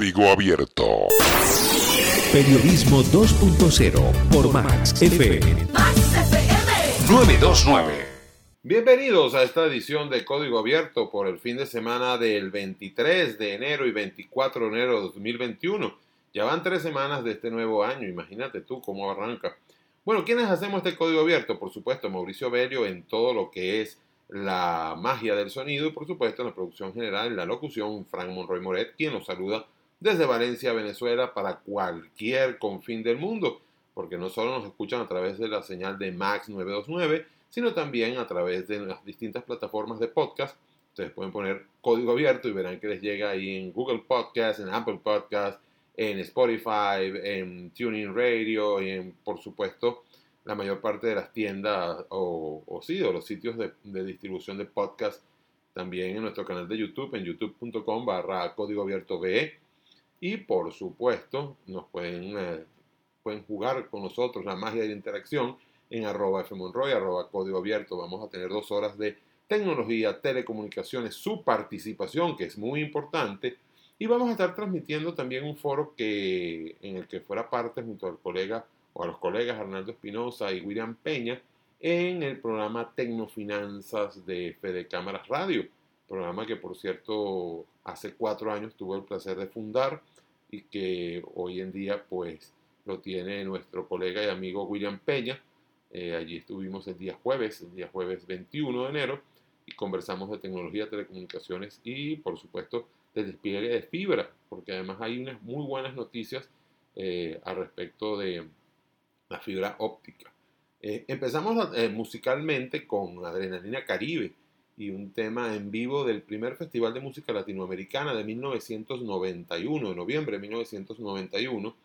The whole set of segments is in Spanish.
Código Abierto. Periodismo 2.0 por Max FM. Max FM 929. Bienvenidos a esta edición de Código Abierto por el fin de semana del 23 de enero y 24 de enero de 2021. Ya van tres semanas de este nuevo año, imagínate tú cómo arranca. Bueno, ¿quiénes hacemos este código abierto? Por supuesto, Mauricio Belio en todo lo que es la magia del sonido y por supuesto en la producción general, en la locución, Frank Monroy Moret, quien nos saluda desde Valencia, Venezuela, para cualquier confín del mundo, porque no solo nos escuchan a través de la señal de Max 929, sino también a través de las distintas plataformas de podcast. Ustedes pueden poner código abierto y verán que les llega ahí en Google Podcast, en Apple Podcast, en Spotify, en Tuning Radio y en, por supuesto, la mayor parte de las tiendas o, o sí, o los sitios de, distribución de podcast también en nuestro canal de YouTube, en youtube.com barra código abierto BE. Y por supuesto, nos pueden, eh, pueden jugar con nosotros la magia de la interacción en arroba fmonroy, arroba código abierto. Vamos a tener dos horas de tecnología, telecomunicaciones, su participación, que es muy importante. Y vamos a estar transmitiendo también un foro que, en el que fuera parte junto al colega o a los colegas Arnaldo Espinosa y William Peña en el programa Tecnofinanzas de Fede Cámaras Radio, programa que por cierto hace cuatro años tuve el placer de fundar y que hoy en día pues lo tiene nuestro colega y amigo William Peña eh, allí estuvimos el día jueves, el día jueves 21 de enero, y conversamos de tecnología, telecomunicaciones y, por supuesto, del despliegue de fibra, porque además hay unas muy buenas noticias eh, al respecto de la fibra óptica. Eh, empezamos musicalmente con Adrenalina Caribe y un tema en vivo del primer Festival de Música Latinoamericana de 1991, de noviembre de 1991,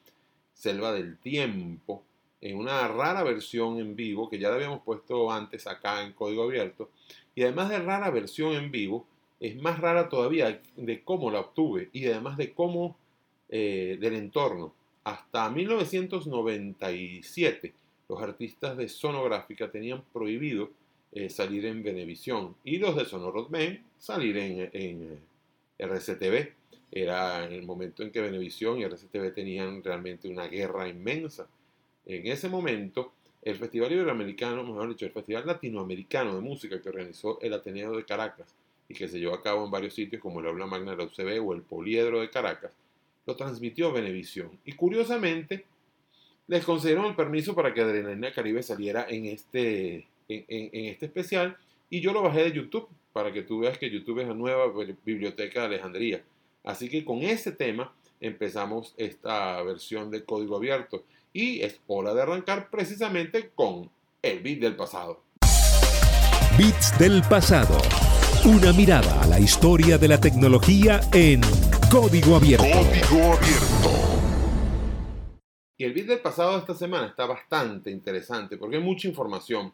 Selva del Tiempo, en una rara versión en vivo que ya la habíamos puesto antes acá en código abierto. Y además de rara versión en vivo, es más rara todavía de cómo la obtuve y además de cómo eh, del entorno. Hasta 1997 los artistas de sonográfica tenían prohibido eh, salir en Venevisión y los de Sonorodmen salir en, en RCTV. Era el momento en que Venevisión y RCTV tenían realmente una guerra inmensa en ese momento, el Festival Iberoamericano, mejor dicho, el Festival Latinoamericano de Música que organizó el Ateneo de Caracas y que se llevó a cabo en varios sitios como el Aula Magna de la UCB o el Poliedro de Caracas, lo transmitió Venevisión. Y curiosamente, les concedieron el permiso para que Adrenalina Caribe saliera en este, en, este especial y yo lo bajé de YouTube para que tú veas que YouTube es la nueva biblioteca de Alejandría. Así que con ese tema empezamos esta versión de código abierto y es hora de arrancar precisamente con el beat del pasado. Beats del pasado. Una mirada a la historia de la tecnología en Código Abierto. Código Abierto. Y el beat del pasado de esta semana está bastante interesante porque hay mucha información.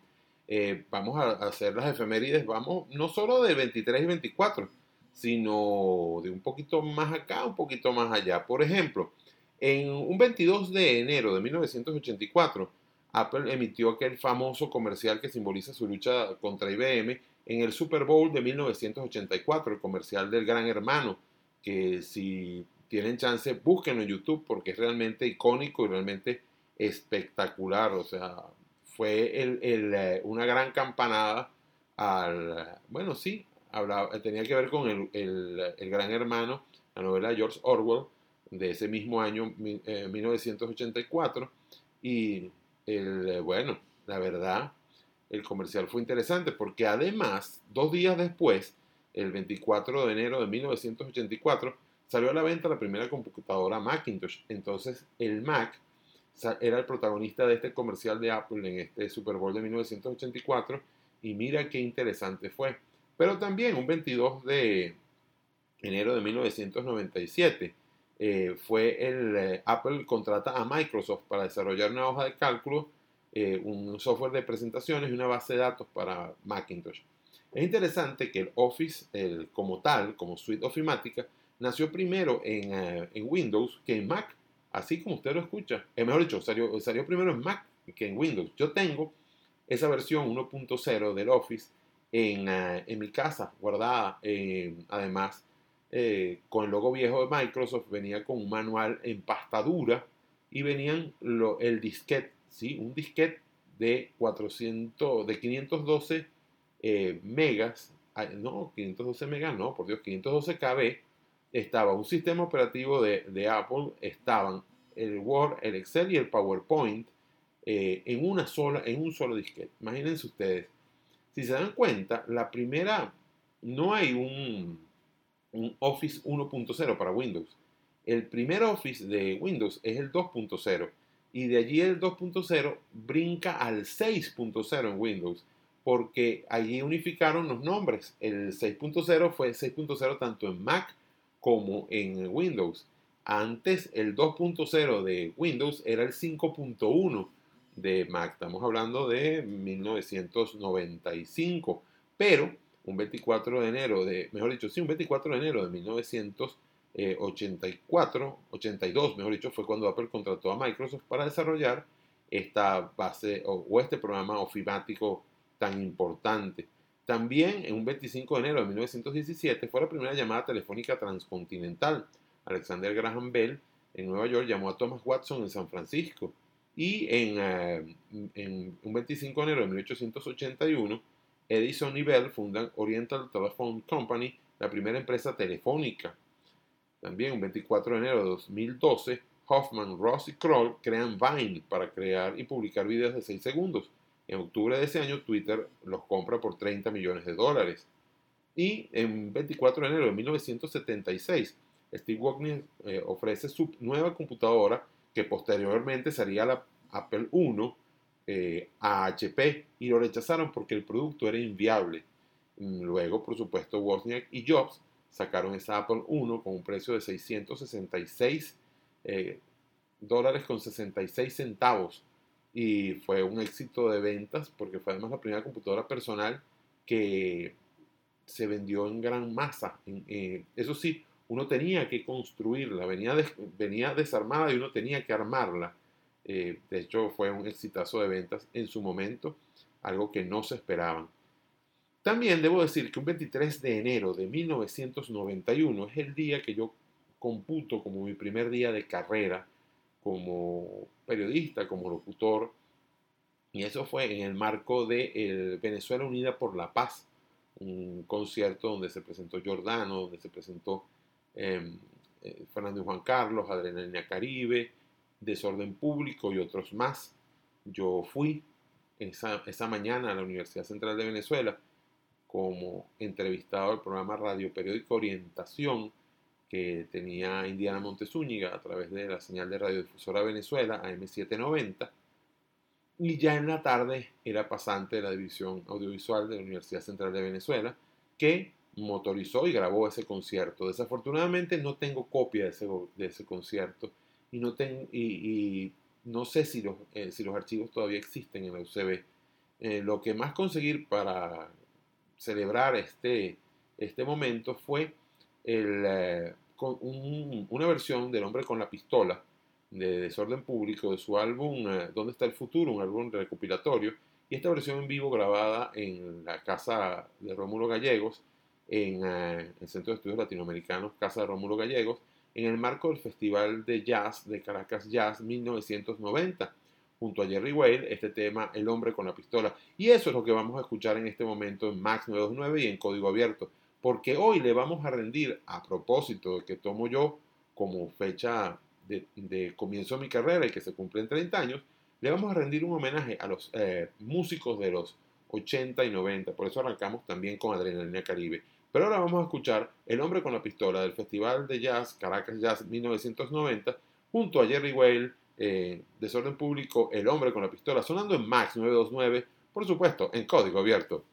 Eh, vamos a hacer las efemérides, vamos no solo del 23 y 24, sino de un poquito más acá, un poquito más allá. Por ejemplo, en un 22 de enero de 1984, Apple emitió aquel famoso comercial que simboliza su lucha contra IBM en el Super Bowl de 1984, el comercial del Gran Hermano, que si tienen chance, búsquenlo en YouTube porque es realmente icónico y realmente espectacular. O sea, fue eh, una gran campanada al, bueno, sí, tenía que ver con el, el Gran Hermano, la novela de George Orwell, de ese mismo año, 1984. Eh, y el, eh, bueno, la verdad, el comercial fue interesante porque además, dos días después, el 24 de enero de 1984, salió a la venta la primera computadora Macintosh. Entonces, el Mac era el protagonista de este comercial de Apple en este Super Bowl de 1984 y mira qué interesante fue. Pero también un 22 de enero de 1997 eh, fue el eh, Apple contrata a Microsoft para desarrollar una hoja de cálculo, eh, un software de presentaciones y una base de datos para Macintosh. Es interesante que el Office, el, como tal, como suite ofimática, nació primero en, en, Windows que en Mac, así como usted lo escucha. mejor dicho, salió, salió primero en Mac que en Windows. Yo tengo esa versión 1.0 del Office en, en, mi casa guardada. además, eh, con el logo viejo de Microsoft, venía con un manual en pastadura y venían el disquete, ¿sí? un disquete de 400, de 512 eh, megas, no, 512 megas, no, por Dios, 512 KB, estaba un sistema operativo de, Apple, estaban el Word, el Excel y el PowerPoint eh, en una sola, en un solo disquete. Imagínense ustedes. Si se dan cuenta, la primera, no hay un, un Office 1.0 para Windows. El primer Office de Windows es el 2.0 y de allí el 2.0 brinca al 6.0 en Windows porque allí unificaron los nombres. El 6.0 fue 6.0 tanto en Mac como en Windows. Antes el 2.0 de Windows era el 5.1 de Mac. Estamos hablando de 1995. Pero un 24 de enero de, mejor dicho, sí, un 24 de enero de 1984, 82, mejor dicho, fue cuando Apple contrató a Microsoft para desarrollar esta base o, este programa ofimático tan importante. También en un 25 de enero de 1917 fue la primera llamada telefónica transcontinental. Alexander Graham Bell en Nueva York llamó a Thomas Watson en San Francisco. Y en, eh, en un 25 de enero de 1881, Edison y Bell fundan Oriental Telephone Company, la primera empresa telefónica. También un 24 de enero de 2012, Hoffman, Ross y Kroll crean Vine para crear y publicar videos de 6 segundos. En octubre de ese año, Twitter los compra por 30 millones de dólares. Y en 24 de enero de 1976, Steve Wozniak eh, ofrece su nueva computadora que posteriormente sería la Apple I eh, a HP y lo rechazaron porque el producto era inviable. Luego, por supuesto, Wozniak y Jobs sacaron esa Apple I con un precio de 666 eh, dólares con 66 centavos y fue un éxito de ventas porque fue además la primera computadora personal que se vendió en gran masa. Eh, eso sí, uno tenía que construirla, venía, venía desarmada y uno tenía que armarla. Eh, de hecho, fue un exitazo de ventas en su momento, algo que no se esperaban. También debo decir que un 23 de enero de 1991 es el día que yo computo como mi primer día de carrera como periodista, como locutor, y eso fue en el marco de Venezuela Unida por la Paz, un concierto donde se presentó Giordano, donde se presentó em, eh, Fernando y Juan Carlos, Adrenalina Caribe, Desorden Público y otros más. Yo fui esa, esa mañana a la Universidad Central de Venezuela como entrevistado del programa Radio Periódico Orientación que tenía Indiana Montezúñiga a través de la señal de radiodifusora Venezuela, AM790, y ya en la tarde era pasante de la División Audiovisual de la Universidad Central de Venezuela, que motorizó y grabó ese concierto. Desafortunadamente no tengo copia de ese, de ese concierto y no, y, no sé si los, eh, si los archivos todavía existen en la UCB. Eh, lo que más conseguir para celebrar este, este momento fue el, eh, con una versión del hombre con la pistola de Desorden Público de su álbum eh, ¿Dónde está el futuro? Un álbum recopilatorio. Y esta versión en vivo grabada en la casa de Rómulo Gallegos, en eh, el Centro de Estudios Latinoamericanos, Casa de Rómulo Gallegos, en el marco del Festival de Jazz de Caracas Jazz 1990 junto a Jerry Whale, este tema El hombre con la pistola. Y eso es lo que vamos a escuchar en este momento en Max 929 y en código abierto porque hoy le vamos a rendir, a propósito de que tomo yo como fecha de, comienzo de mi carrera y que se cumple en 30 años, le vamos a rendir un homenaje a los eh, músicos de los 80 y 90. Por eso arrancamos también con Adrenalina Caribe. Pero ahora vamos a escuchar El hombre con la pistola del Festival de Jazz Caracas Jazz 1990 junto a Jerry Whale, eh, Desorden Público, El hombre con la pistola, sonando en Max 929, por supuesto, en código abierto.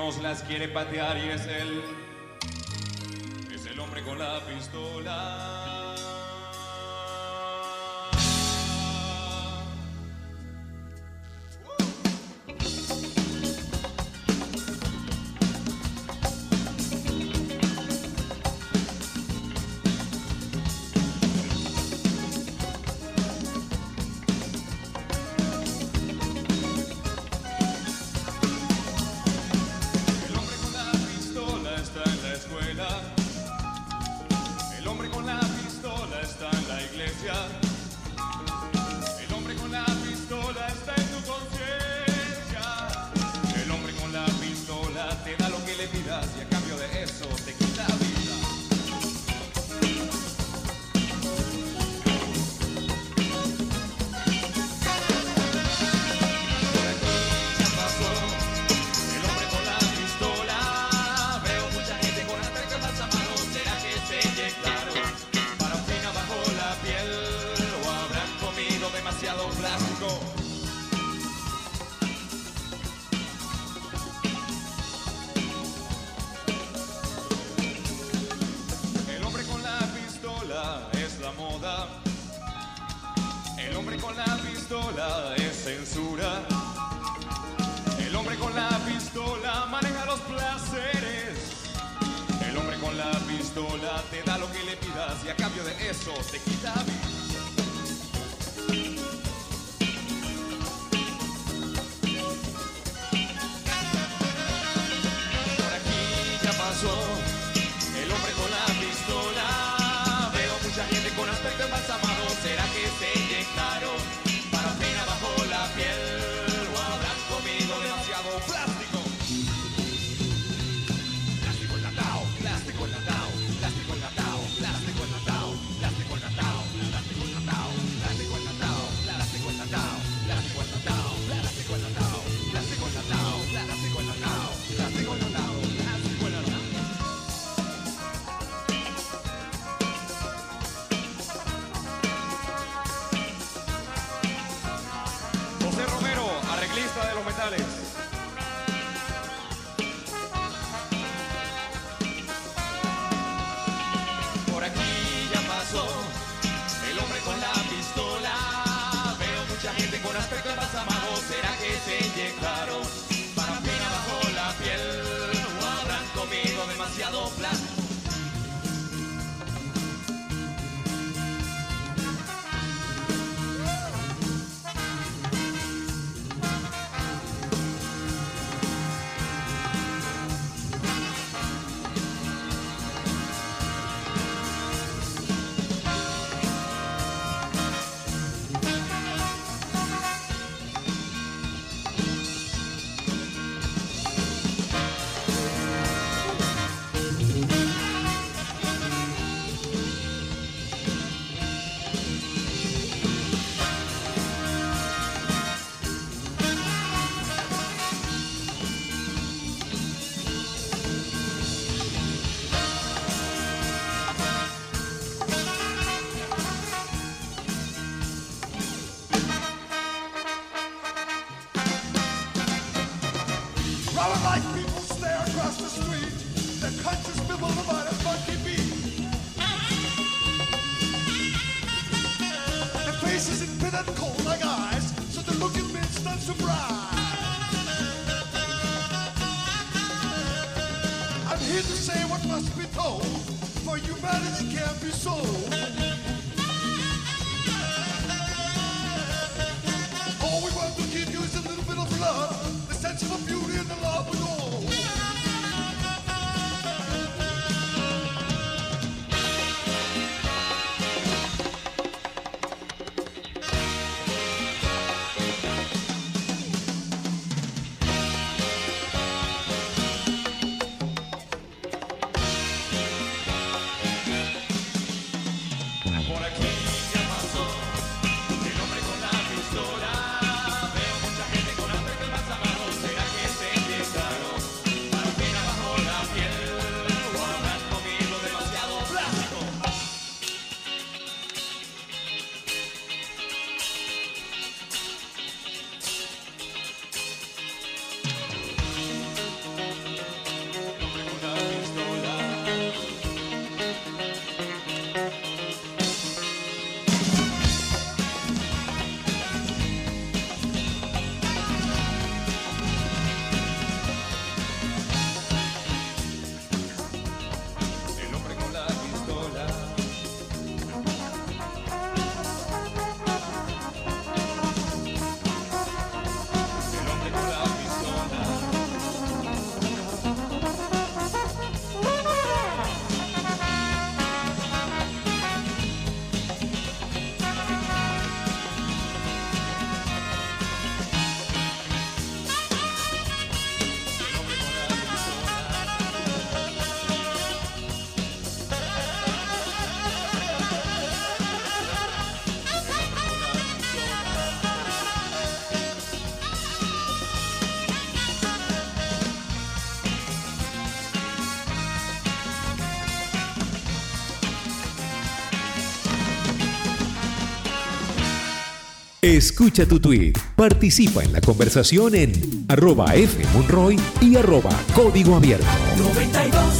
Nos las quiere patear y es él. Es el hombre con la pistola. Escucha tu tweet, participa en la conversación en arroba fmonroy y arroba código abierto. 92.9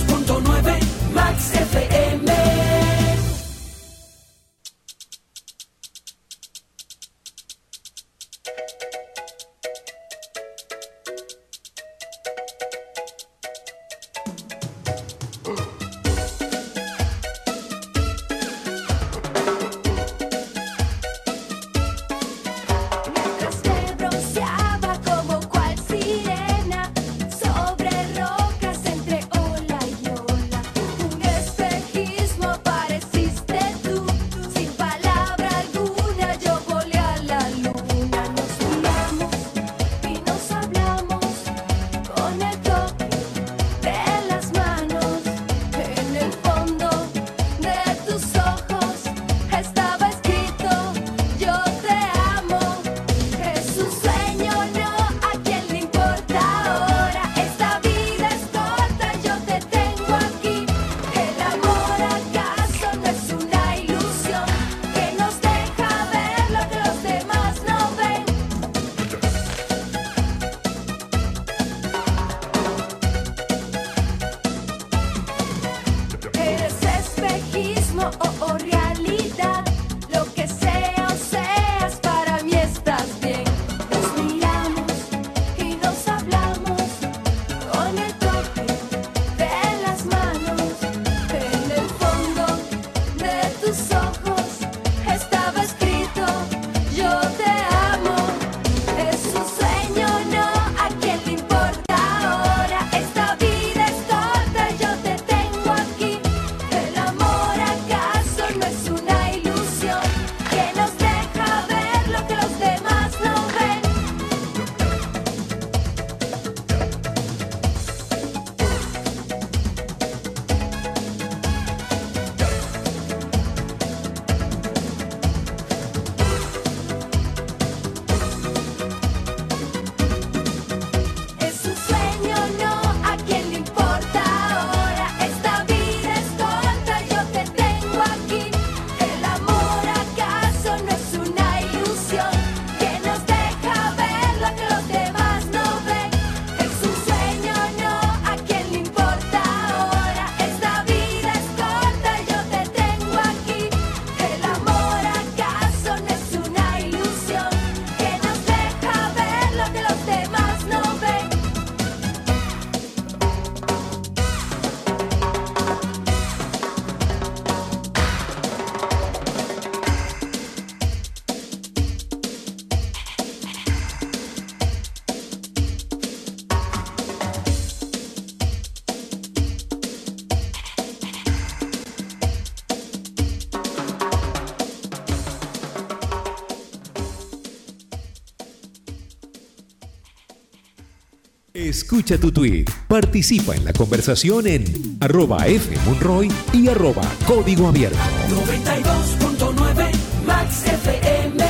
Escucha tu tweet, participa en la conversación en arroba fmonroy y arroba código abierto. 92.9 Max FM.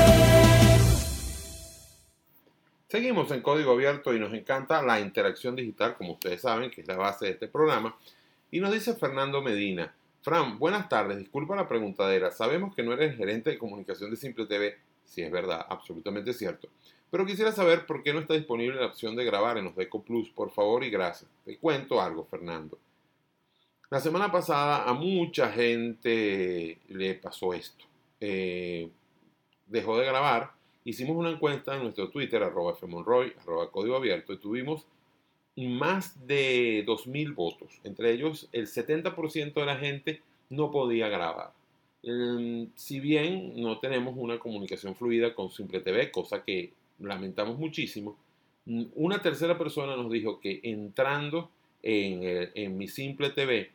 Seguimos en código abierto y nos encanta la interacción digital, como ustedes saben, que es la base de este programa. Y nos dice Fernando Medina, Fran, buenas tardes, disculpa la preguntadera, sabemos que no eres gerente de comunicación de Simple TV, si es verdad, absolutamente cierto, pero quisiera saber por qué no está disponible la opción de grabar en los Deco Plus, por favor y gracias. Te cuento algo, Fernando. La semana pasada a mucha gente le pasó esto. Eh, dejó de grabar. Hicimos una encuesta en nuestro Twitter, arroba fmonroy, arroba código abierto, y tuvimos más de 2.000 votos. Entre ellos, el 70% de la gente no podía grabar. Eh, si bien no tenemos una comunicación fluida con Simple TV, cosa que lamentamos muchísimo, una tercera persona nos dijo que entrando en, el- en mi Simple TV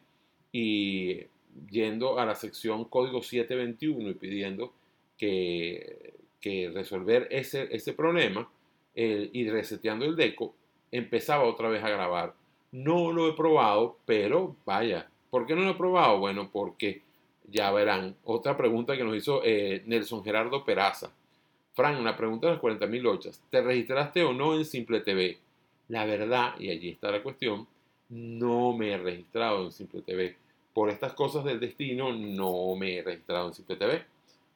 y yendo a la sección código 721 y pidiendo que, que resolver ese, ese problema eh, y reseteando el deco, empezaba otra vez a grabar. No lo he probado, pero vaya, ¿por qué no lo he probado? Bueno, porque ya verán. Otra pregunta que nos hizo eh, Nelson Gerardo Peraza. Fran, una pregunta de las 40.000 ochas. ¿Te registraste o no en Simple TV? La verdad, y allí está la cuestión, no me he registrado en Simple TV. Por estas cosas del destino, no me he registrado en Simple TV.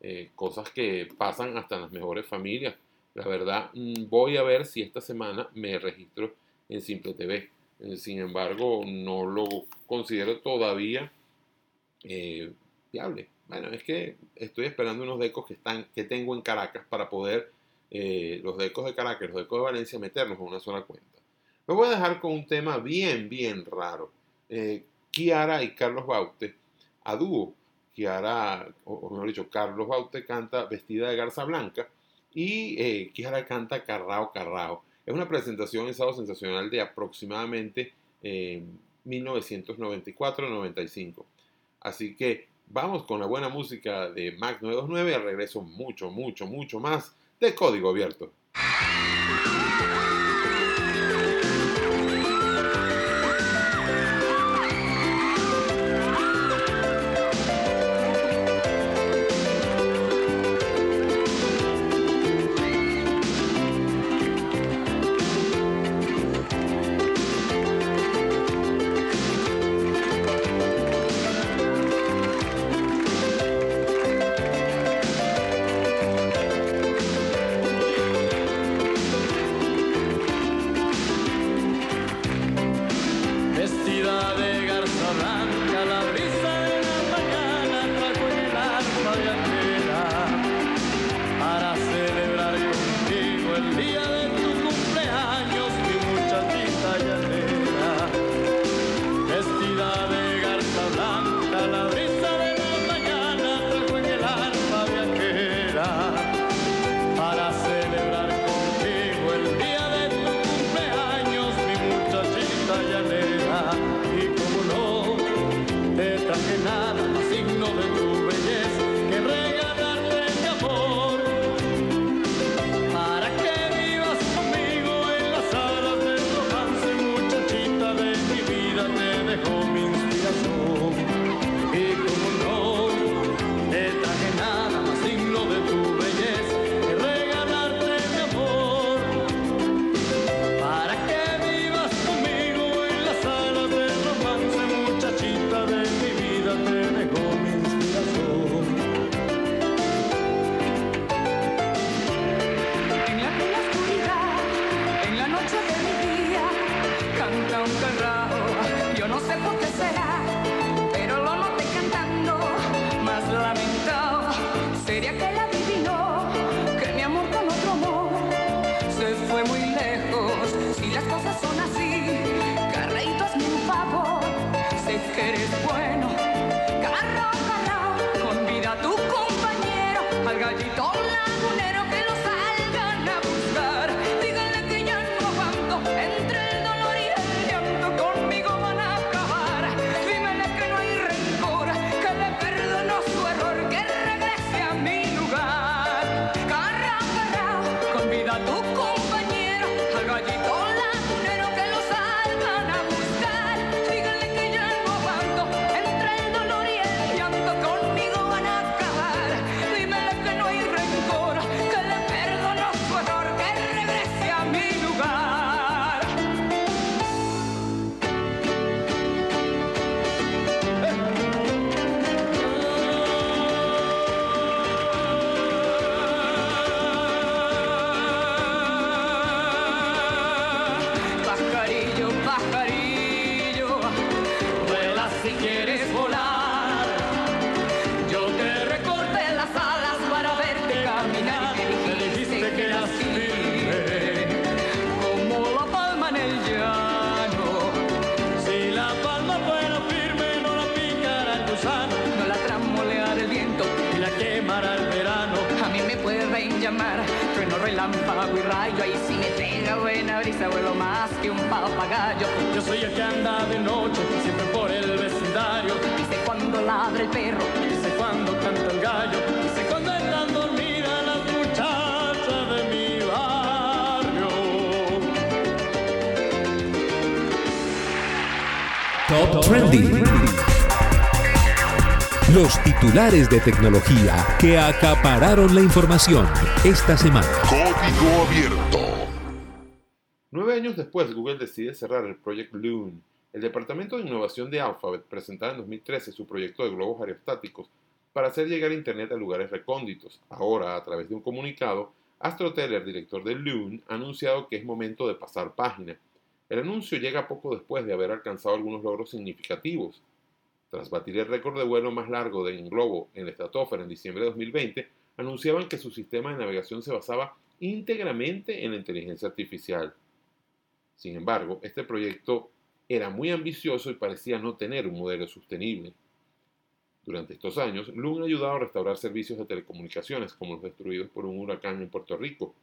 eh, cosas que pasan hasta en las mejores familias. La verdad, mm, voy a ver si esta semana me registro en Simple TV. Eh, sin embargo, no lo considero todavía eh, viable. Bueno, es que estoy esperando unos decos que, están, que tengo en Caracas para poder, eh, los decos de Caracas, los decos de Valencia, meterlos en una sola cuenta. Me voy a dejar con un tema bien, bien raro. Eh, Kiara y Carlos Baute, a dúo. Kiara, o, o mejor dicho, Carlos Baute canta Vestida de Garza Blanca y eh, Kiara canta Carrao Carrao. Es una presentación en sábado sensacional de aproximadamente eh, 1994-95. Así que vamos con la buena música de Mac 929 y al regreso mucho, mucho, mucho más de Código Abierto. Titulares de tecnología que acapararon la información esta semana. Código Abierto. Nueve años después, Google decide cerrar el Project Loon. El Departamento de Innovación de Alphabet presentaba en 2013 su proyecto de globos aerostáticos para hacer llegar Internet a lugares recónditos. Ahora, a través de un comunicado, Astro Teller, director de Loon, ha anunciado que es momento de pasar página. El anuncio llega poco después de haber alcanzado algunos logros significativos. Tras batir el récord de vuelo más largo de globo en la estratosfera en diciembre de 2020, anunciaban que su sistema de navegación se basaba íntegramente en la inteligencia artificial. Sin embargo, este proyecto era muy ambicioso y parecía no tener un modelo sostenible. Durante estos años, Loon ha ayudado a restaurar servicios de telecomunicaciones como los destruidos por un huracán en Puerto Rico.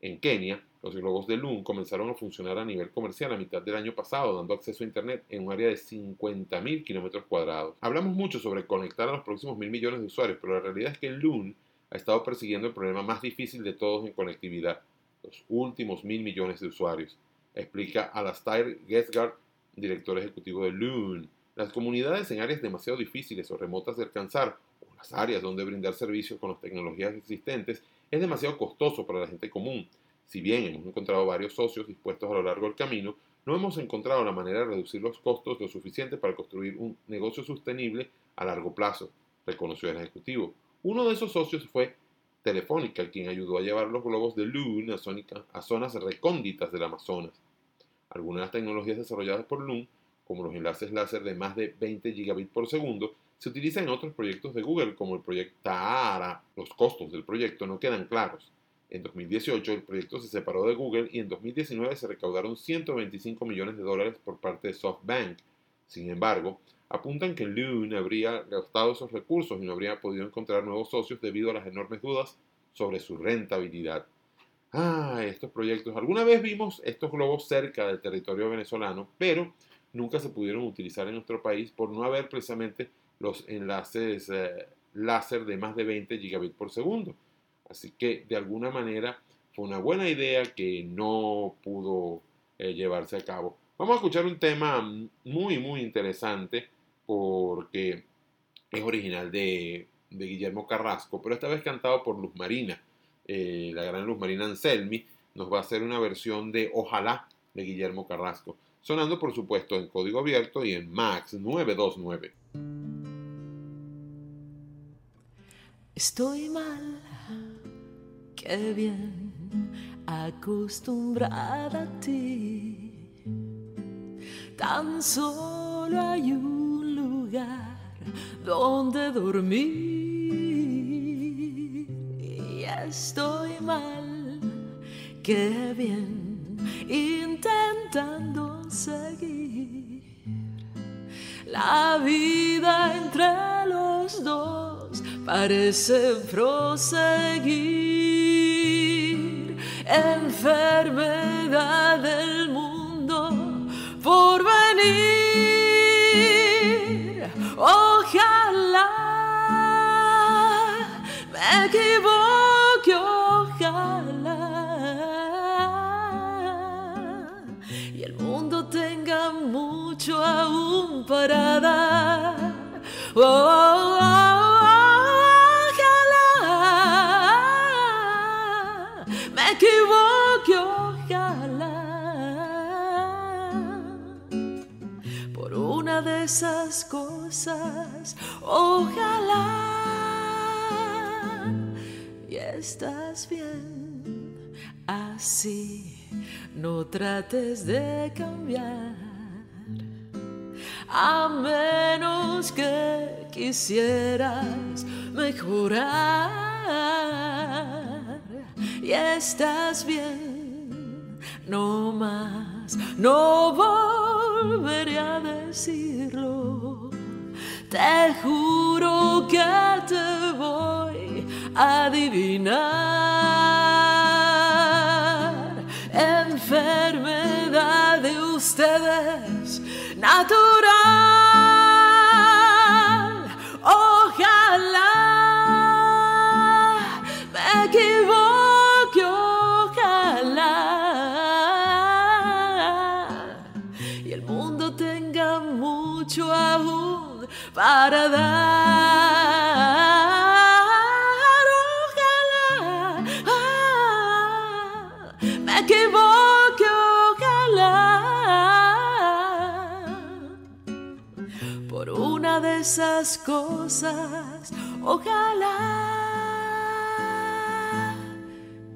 En Kenia, los globos de Loon comenzaron a funcionar a nivel comercial a mitad del año pasado, dando acceso a Internet en un área de 50.000 kilómetros cuadrados. Hablamos mucho sobre conectar a los próximos mil millones de usuarios, pero la realidad es que Loon ha estado persiguiendo el problema más difícil de todos en conectividad, los últimos mil millones de usuarios, explica Alastair Gesgard, director ejecutivo de Loon. Las comunidades en áreas demasiado difíciles o remotas de alcanzar, o las áreas donde brindar servicios con las tecnologías existentes, es demasiado costoso para la gente común. Si bien hemos encontrado varios socios dispuestos a lo largo del camino, no hemos encontrado la manera de reducir los costos lo suficiente para construir un negocio sostenible a largo plazo, reconoció el ejecutivo. Uno de esos socios fue Telefónica, quien ayudó a llevar los globos de Loon a, zónica- a zonas recónditas del Amazonas. Algunas de las tecnologías desarrolladas por Loon, como los enlaces láser de más de 20 gigabits por segundo, se utilizan en otros proyectos de Google, como el proyecto Tahara. Los costos del proyecto no quedan claros. En 2018 el proyecto se separó de Google y en 2019 se recaudaron 125 millones de dólares por parte de SoftBank. Sin embargo, apuntan que Loon habría gastado esos recursos y no habría podido encontrar nuevos socios debido a las enormes dudas sobre su rentabilidad. Ah, estos proyectos. Alguna vez vimos estos globos cerca del territorio venezolano, pero nunca se pudieron utilizar en nuestro país por no haber precisamente los enlaces eh, láser de más de 20 gigabits por segundo. Así que de alguna manera fue una buena idea que no pudo eh, llevarse a cabo. Vamos a escuchar un tema muy, muy interesante porque es original de, Guillermo Carrasco, pero esta vez cantado por Luz Marina. Eh, la gran Luz Marina Anselmi nos va a hacer una versión de Ojalá de Guillermo Carrasco, sonando por supuesto en código abierto y en Max 929. Estoy mal, qué bien acostumbrada a ti. Tan solo hay un lugar donde dormir. Y estoy mal, qué bien intentando seguir la vida entre los dos parece proseguir. Enfermedad del mundo por venir. Ojalá me equivoque, ojalá. Y el mundo tenga mucho aún para dar. Oh, equivoque, ojalá. Por una de esas cosas, ojalá. Y estás bien así. No trates de cambiar, a menos que quisieras mejorar. Y estás bien, no más, no volveré a decirlo. Te juro que te voy a adivinar. Enfermedad de ustedes natural. Para dar. Ojalá ah, me equivoque, ojalá. Por una de esas cosas, Ojalá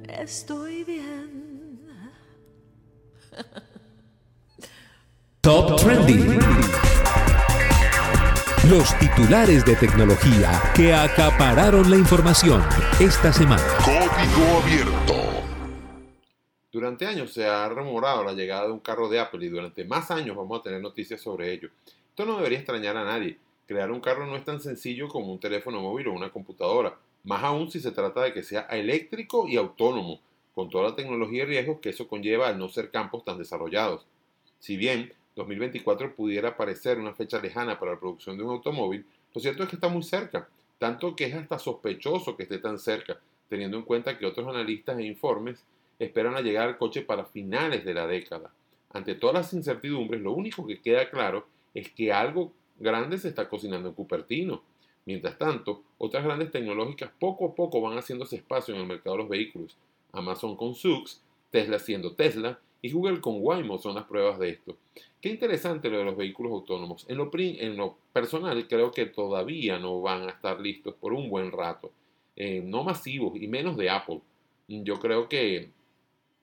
estoy bien. Top Trending. Los titulares de tecnología que acapararon la información esta semana. Código abierto. Durante años se ha rememorado la llegada de un carro de Apple y durante más años vamos a tener noticias sobre ello. Esto no debería extrañar a nadie. Crear un carro no es tan sencillo como un teléfono móvil o una computadora, más aún si se trata de que sea eléctrico y autónomo, con toda la tecnología y riesgos que eso conlleva al no ser campos tan desarrollados. Si bien 2024 pudiera parecer una fecha lejana para la producción de un automóvil, lo cierto es que está muy cerca, tanto que es hasta sospechoso que esté tan cerca, teniendo en cuenta que otros analistas e informes esperan la llegada del coche para finales de la década. Ante todas las incertidumbres, lo único que queda claro es que algo grande se está cocinando en Cupertino. Mientras tanto, otras grandes tecnológicas poco a poco van haciéndose espacio en el mercado de los vehículos. Amazon con Sux, Tesla siendo Tesla y Google con Waymo son las pruebas de esto. Qué interesante lo de los vehículos autónomos. En lo, en lo personal creo que todavía no van a estar listos por un buen rato. Eh, no masivos y menos de Apple. Yo creo que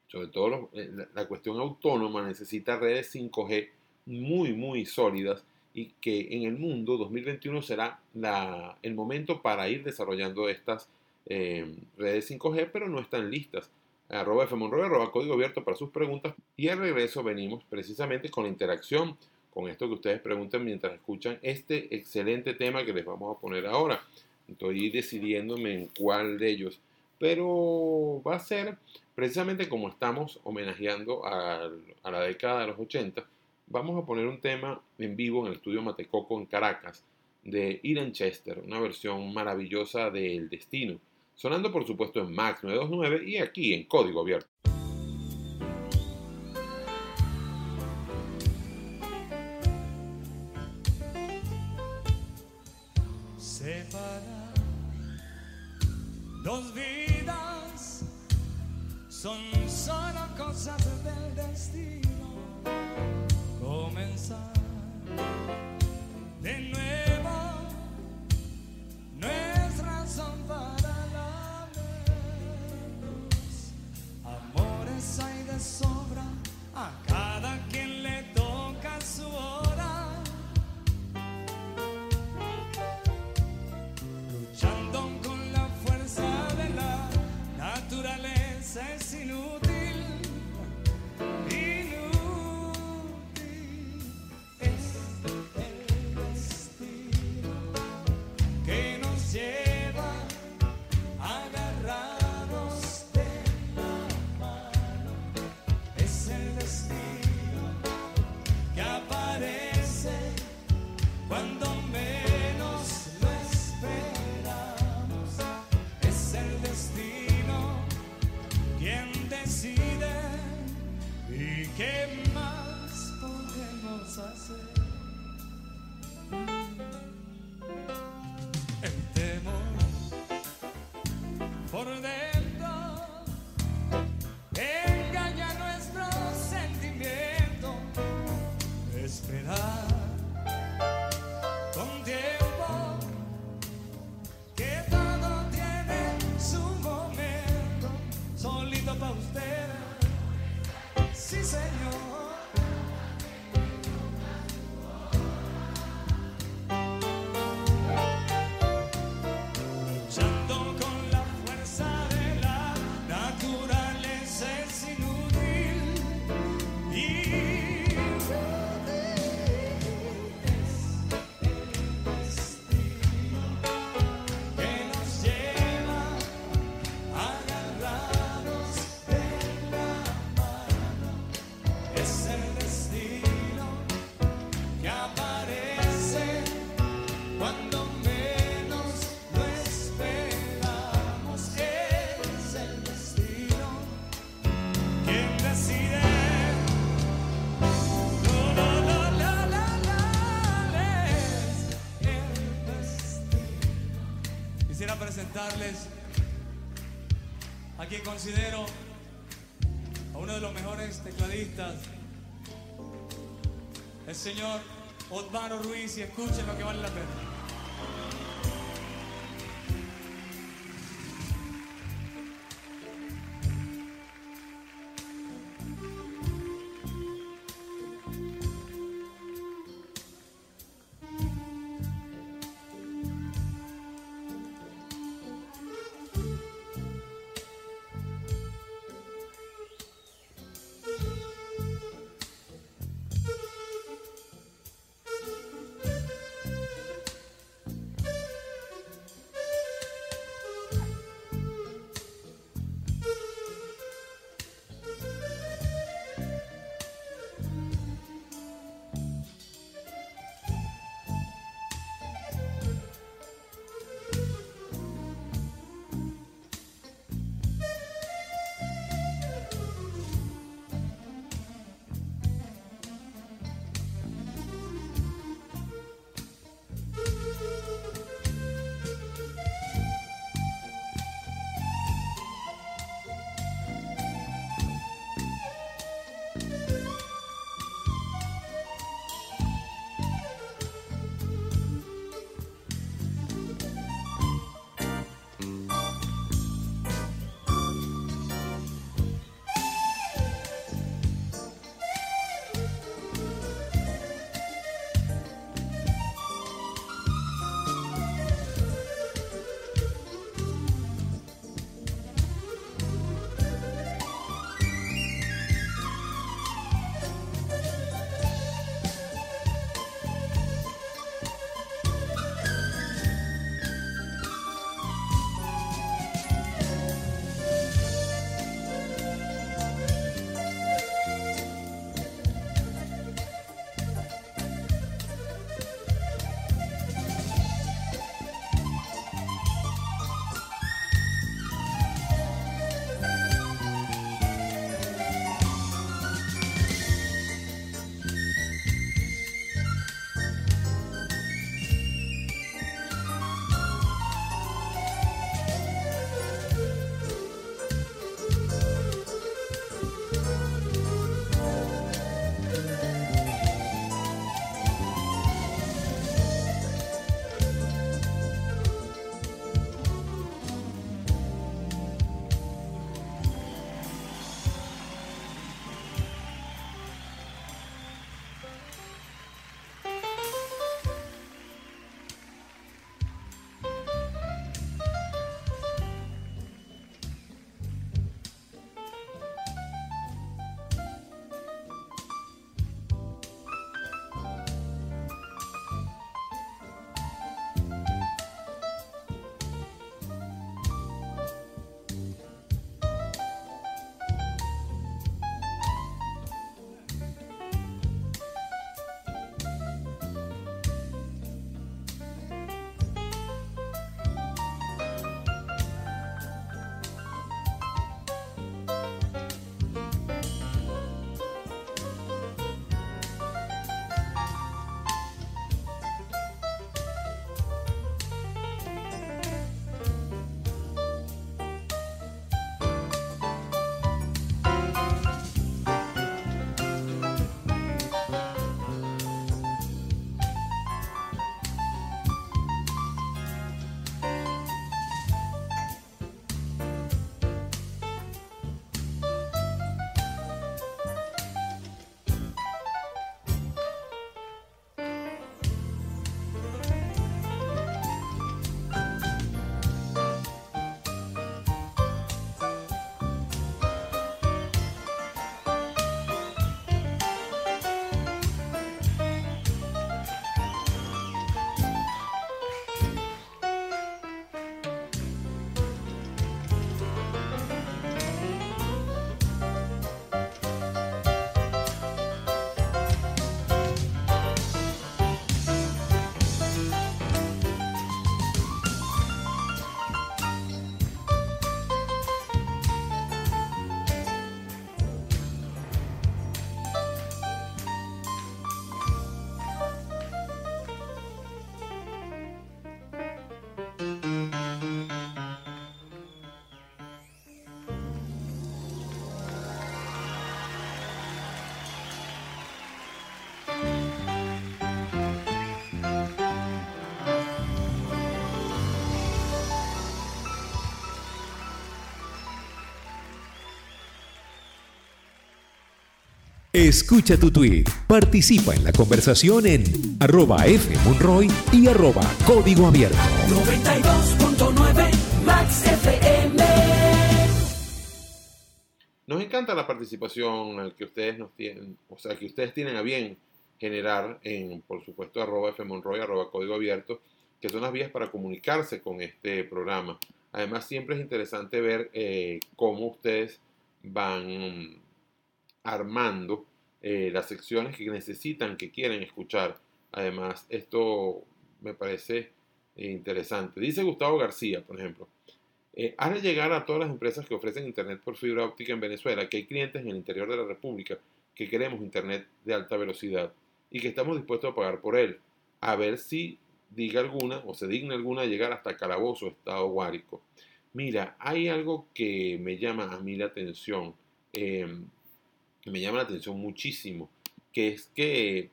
sobre todo los- eh, la, la cuestión autónoma necesita redes 5G muy muy sólidas y que en el mundo 2021 será la- el momento para ir desarrollando estas eh, redes 5G, pero no están listas. Arroba FMonroy, arroba código abierto para sus preguntas. Y al regreso venimos precisamente con la interacción, con esto que ustedes preguntan mientras escuchan este excelente tema que les vamos a poner ahora. Estoy decidiéndome en cuál de ellos, pero va a ser precisamente como estamos homenajeando a, la década de los 80, vamos a poner un tema en vivo en el estudio Matecoco en Caracas de Ian Chester, una versión maravillosa de El Destino, sonando por supuesto en Max 929 y aquí en Código Abierto. Separar dos vidas son solo cosas del destino. Comenzar de nuevo sobra, podemos señor Osvaldo Ruiz, y escuchen lo que vale la pena. Escucha tu tweet, participa en la conversación en arroba fmonroy y arroba código abierto. 92.9 Max FM. Nos encanta la participación que ustedes nos tienen, o sea, que ustedes tienen a bien generar en, por supuesto, arroba fmonroy, arroba código abierto, que son las vías para comunicarse con este programa. Además, siempre es interesante ver eh, cómo ustedes van armando eh, las secciones que necesitan, que quieren escuchar. Además, esto me parece eh, interesante. Dice Gustavo García, por ejemplo, eh, de llegar a todas las empresas que ofrecen Internet por fibra óptica en Venezuela que hay clientes en el interior de la República que queremos Internet de alta velocidad y que estamos dispuestos a pagar por él. A ver si diga alguna o se digna alguna llegar hasta Calabozo, Estado Guárico. Mira, hay algo que me llama a mí la atención, eh, me llama la atención muchísimo, que es que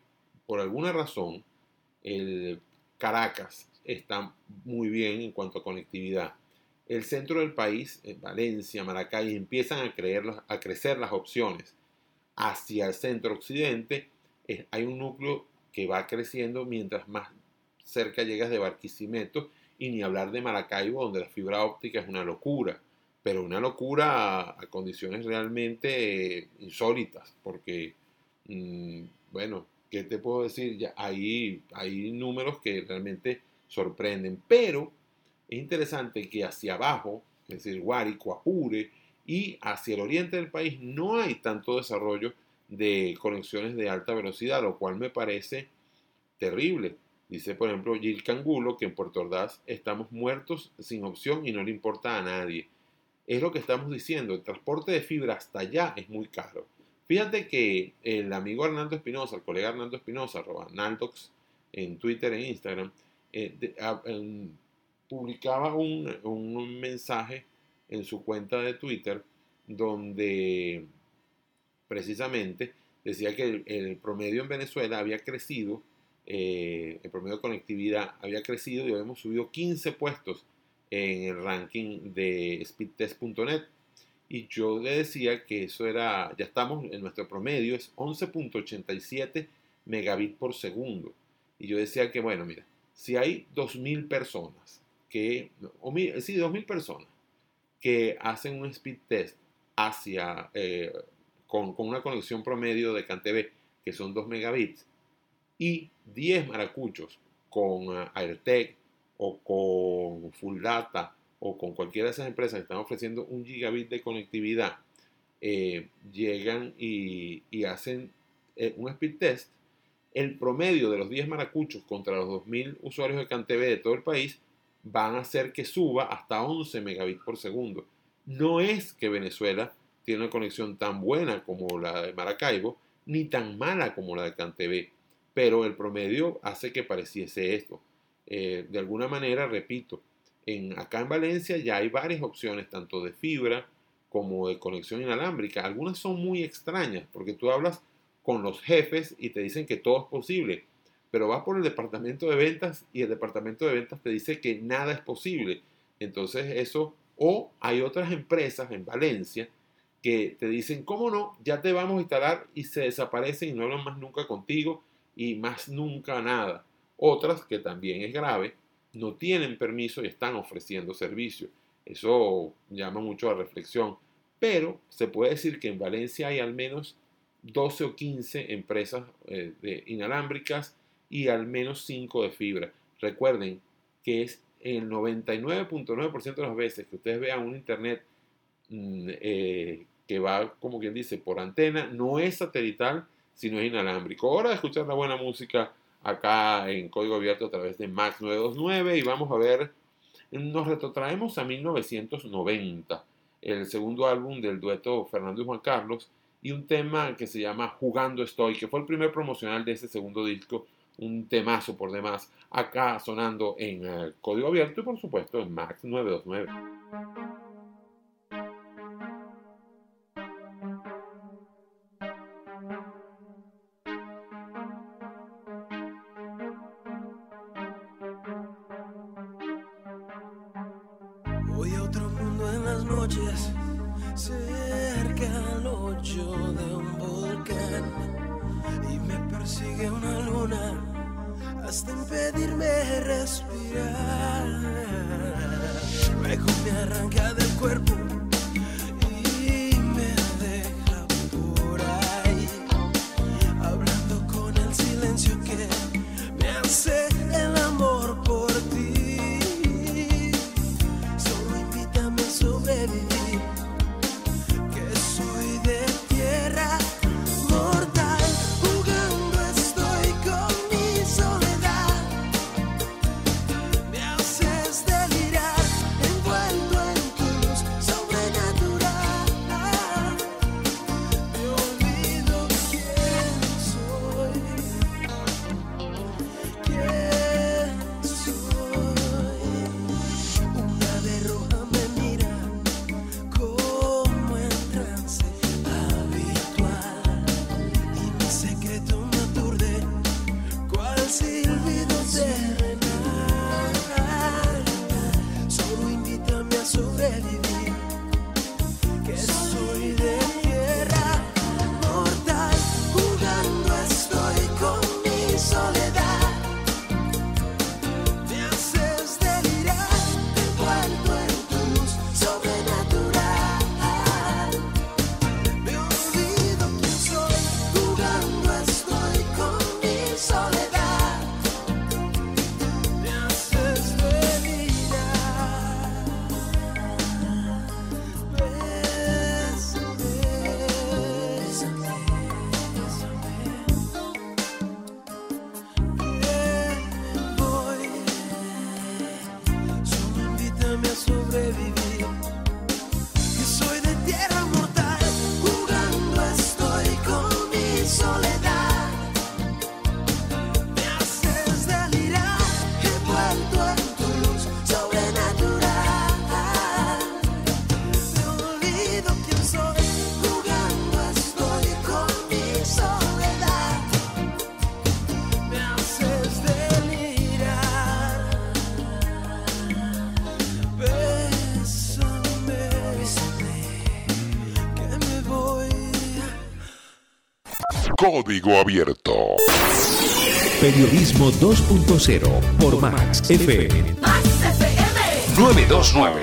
por alguna razón el Caracas está muy bien en cuanto a conectividad. El centro del país, Valencia, Maracay, empiezan a, creer, a crecer las opciones. Hacia el centro occidente hay un núcleo que va creciendo mientras más cerca llegas de Barquisimeto y ni hablar de Maracaibo donde la fibra óptica es una locura, pero una locura a, condiciones realmente eh, insólitas, porque, mm, bueno, ¿qué te puedo decir? Ya hay, hay números que realmente sorprenden, pero es interesante que hacia abajo, es decir, Guárico, Apure y hacia el oriente del país no hay tanto desarrollo de conexiones de alta velocidad, lo cual me parece terrible. Dice, por ejemplo, Gil Cangulo que en Puerto Ordaz estamos muertos sin opción y no le importa a nadie. Es lo que estamos diciendo, el transporte de fibra hasta allá es muy caro. Fíjate que el amigo Hernando Espinosa, el colega Hernando Espinosa, arroba en Twitter e Instagram, eh, publicaba un, un, mensaje en su cuenta de Twitter donde precisamente decía que el, el promedio en Venezuela había crecido eh, el promedio de conectividad había crecido y habíamos subido 15 puestos en el ranking de speedtest.net. Y yo le decía que eso era, ya estamos en nuestro promedio, es 11.87 megabits por segundo. Y yo decía que, bueno, mira, si hay 2.000 personas que, o sí, 2.000 personas que hacen un speed test hacia, eh, con, con, una conexión promedio de CanTV que son 2 megabits, y 10 maracuchos con uh, o con Full Data o con cualquiera de esas empresas que están ofreciendo un gigabit de conectividad, eh, llegan y, hacen eh, un speed test, el promedio de los 10 maracuchos contra los 2.000 usuarios de CanTV de todo el país van a hacer que suba hasta 11 megabits por segundo. No es que Venezuela tiene una conexión tan buena como la de Maracaibo, ni tan mala como la de CanTV pero el promedio hace que pareciese esto. Eh, de alguna manera, repito, en, acá en Valencia ya hay varias opciones, tanto de fibra como de conexión inalámbrica. Algunas son muy extrañas, porque tú hablas con los jefes y te dicen que todo es posible, pero vas por el departamento de ventas y el departamento de ventas te dice que nada es posible. Entonces eso, o hay otras empresas en Valencia que te dicen, ¿cómo no? Ya te vamos a instalar y se desaparecen y no hablan más nunca contigo y más nunca nada. Otras, que también es grave, no tienen permiso y están ofreciendo servicio. Eso llama mucho a reflexión. Pero se puede decir que en Valencia hay al menos 12 o 15 empresas eh, de inalámbricas y al menos 5 de fibra. Recuerden que es el 99.9% de las veces que ustedes vean un internet mm, eh, que va, como quien dice, por antena, no es satelital, si no es inalámbrico. Hora de escuchar la buena música acá en Código Abierto a través de Max 929 y vamos a ver, nos retrotraemos a 1990, el segundo álbum del dueto Fernando y Juan Carlos y un tema que se llama Jugando Estoy, que fue el primer promocional de ese segundo disco, un temazo por demás, acá sonando en eh, Código Abierto y por supuesto en Max 929. Código Abierto. Periodismo 2.0 por Max FM. Max FM. 929.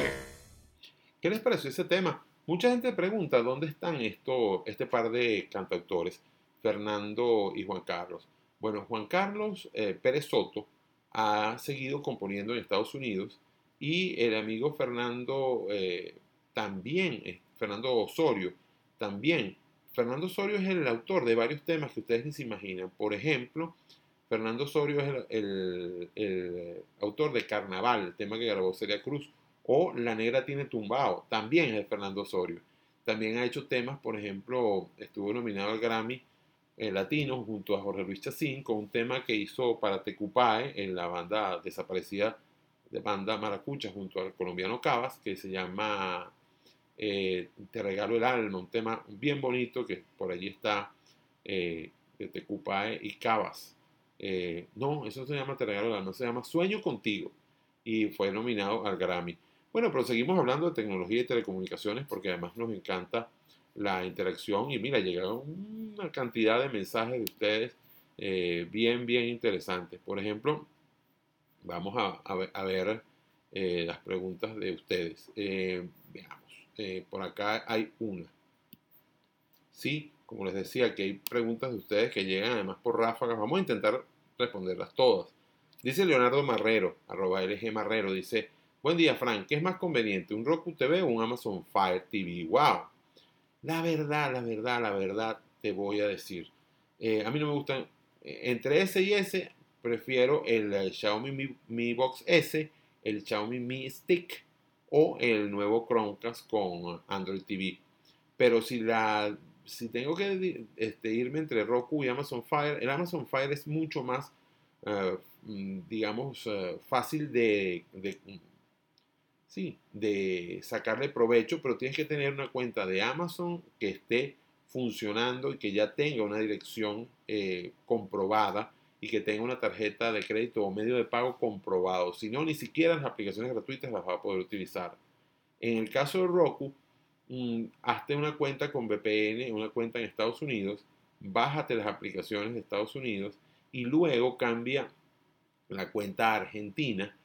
¿Qué les pareció ese tema? Mucha gente pregunta dónde están esto, este par de cantautores, Fernando y Juan Carlos. Bueno, Juan Carlos eh, Pérez Soto ha seguido componiendo en Estados Unidos y el amigo Fernando eh, también, eh, Fernando Osorio, también. Fernando Osorio es el autor de varios temas que ustedes ni se imaginan. Por ejemplo, Fernando Osorio es el, autor de Carnaval, el tema que grabó Celia Cruz, o La Negra tiene tumbao, también es de Fernando Osorio. También ha hecho temas, por ejemplo, estuvo nominado al Grammy eh, Latino junto a Jorge Luis Chacín con un tema que hizo para Tecupae en la banda desaparecida de banda Maracucha junto al colombiano Cabas, que se llama eh, Te regalo el alma, un tema bien bonito que por allí está eh, de Tecupae y Cabas. Eh, no, eso se llama Te regalo el alma, se llama Sueño contigo y fue nominado al Grammy. Bueno, pero seguimos hablando de tecnología y telecomunicaciones porque además nos encanta la interacción y mira, llegaron una cantidad de mensajes de ustedes eh, bien, bien interesantes. Por ejemplo, vamos a, ver, las preguntas de ustedes. Eh, por acá hay una. Sí, como les decía, que hay preguntas de ustedes que llegan además por ráfagas. Vamos a intentar responderlas todas. Dice Leonardo Marrero, arroba LG Marrero, dice, buen día Frank, ¿qué es más conveniente, un Roku TV o un Amazon Fire TV? ¡Wow! La verdad, la verdad, la verdad, te voy a decir. Eh, a mí no me gustan, eh, entre ese y ese, prefiero el, Xiaomi Mi, Mi Box S, el Xiaomi Mi Stick o el nuevo Chromecast con Android TV. Pero si la si tengo que este, irme entre Roku y Amazon Fire, el Amazon Fire es mucho más, eh, mm, digamos, eh, fácil de, de, sí, de sacarle provecho, pero tienes que tener una cuenta de Amazon que esté funcionando y que ya tenga una dirección eh, comprobada y que tenga una tarjeta de crédito o medio de pago comprobado. Si no, ni siquiera las aplicaciones gratuitas las va a poder utilizar. En el caso de Roku, mm, hazte una cuenta con VPN, una cuenta en Estados Unidos, bájate las aplicaciones de Estados Unidos y luego cambia la cuenta Argentina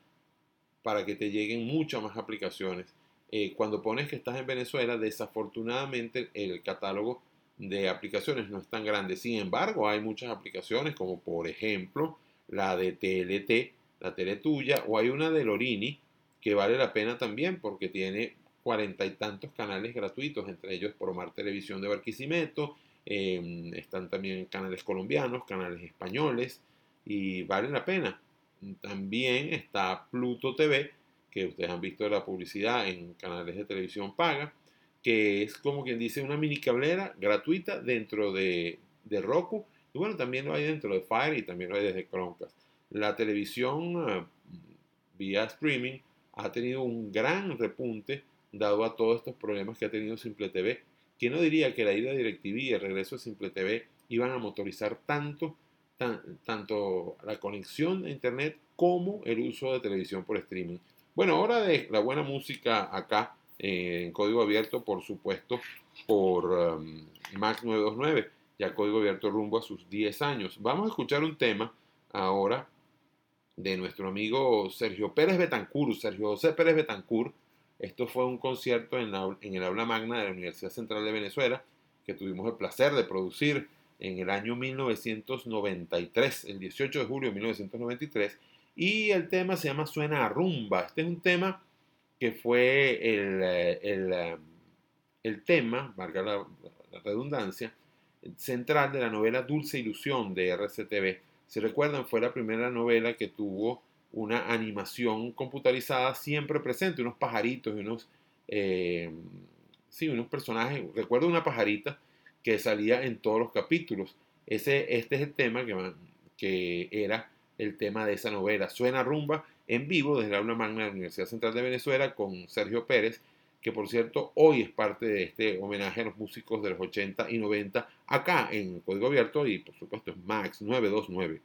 para que te lleguen muchas más aplicaciones. Eh, cuando pones que estás en Venezuela, desafortunadamente el catálogo de aplicaciones no es tan grande. Sin embargo, hay muchas aplicaciones como por ejemplo la de TLT, la tele tuya, o hay una de Lorini que vale la pena también porque tiene cuarenta y tantos canales gratuitos, entre ellos Promar Televisión de Barquisimeto, eh, están también canales colombianos, canales españoles, y vale la pena. También está Pluto TV, que ustedes han visto la publicidad en canales de televisión paga, que es como quien dice una mini cablera gratuita dentro de, de Roku. Y bueno, también lo hay dentro de Fire y también lo hay desde Chromecast. La televisión eh, vía streaming ha tenido un gran repunte dado a todos estos problemas que ha tenido Simple TV. ¿Quién no diría que la ida de DirecTV y el regreso de Simple TV iban a motorizar tanto, tan- tanto la conexión a Internet como el uso de televisión por streaming? Bueno, ahora de la buena música acá eh, en código abierto, por supuesto, por um, Max 929, ya código abierto rumbo a sus 10 años. Vamos a escuchar un tema ahora de nuestro amigo Sergio Pérez Betancur, Sergio José Pérez Betancur. Esto fue un concierto en, la- en el aula magna de la Universidad Central de Venezuela que tuvimos el placer de producir en el año 1993, el 18 de julio de 1993. Y el tema se llama Suena a Rumba. Este es un tema que fue el, eh, eh, el tema, valga la, redundancia, central de la novela Dulce Ilusión de RCTV. Si recuerdan, fue la primera novela que tuvo una animación computarizada siempre presente, unos pajaritos y unos, eh, sí, unos personajes. Recuerdo una pajarita que salía en todos los capítulos. Ese, este es el tema que, que era el tema de esa novela. Suena rumba en vivo desde la aula magna de la Universidad Central de Venezuela con Sergio Pérez, que por cierto hoy es parte de este homenaje a los músicos de los 80 y 90 acá en Código Abierto y por supuesto es Max 929.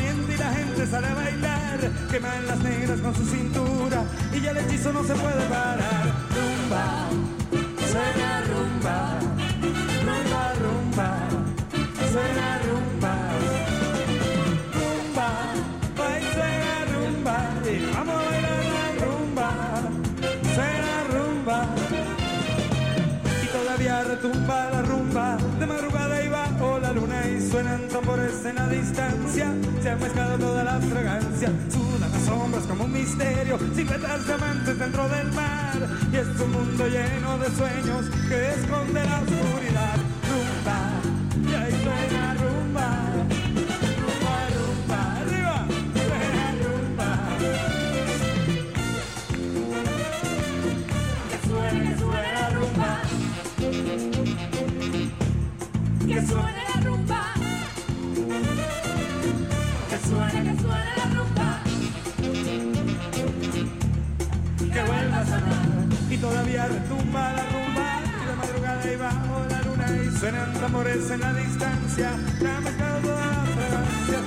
Y la gente sale a bailar. Queman las negras con su cintura y ya el hechizo no se puede parar. Rumba, suena rumba, suenan tambores en la distancia se ha mezclado toda la fragancia sudan las sombras como un misterio siluetas de amantes dentro del mar y es un mundo lleno de sueños que esconde la oscuridad. Rumba y todavía retumba la rumba y de madrugada y bajo la luna y suenan tambores en la distancia la fragancia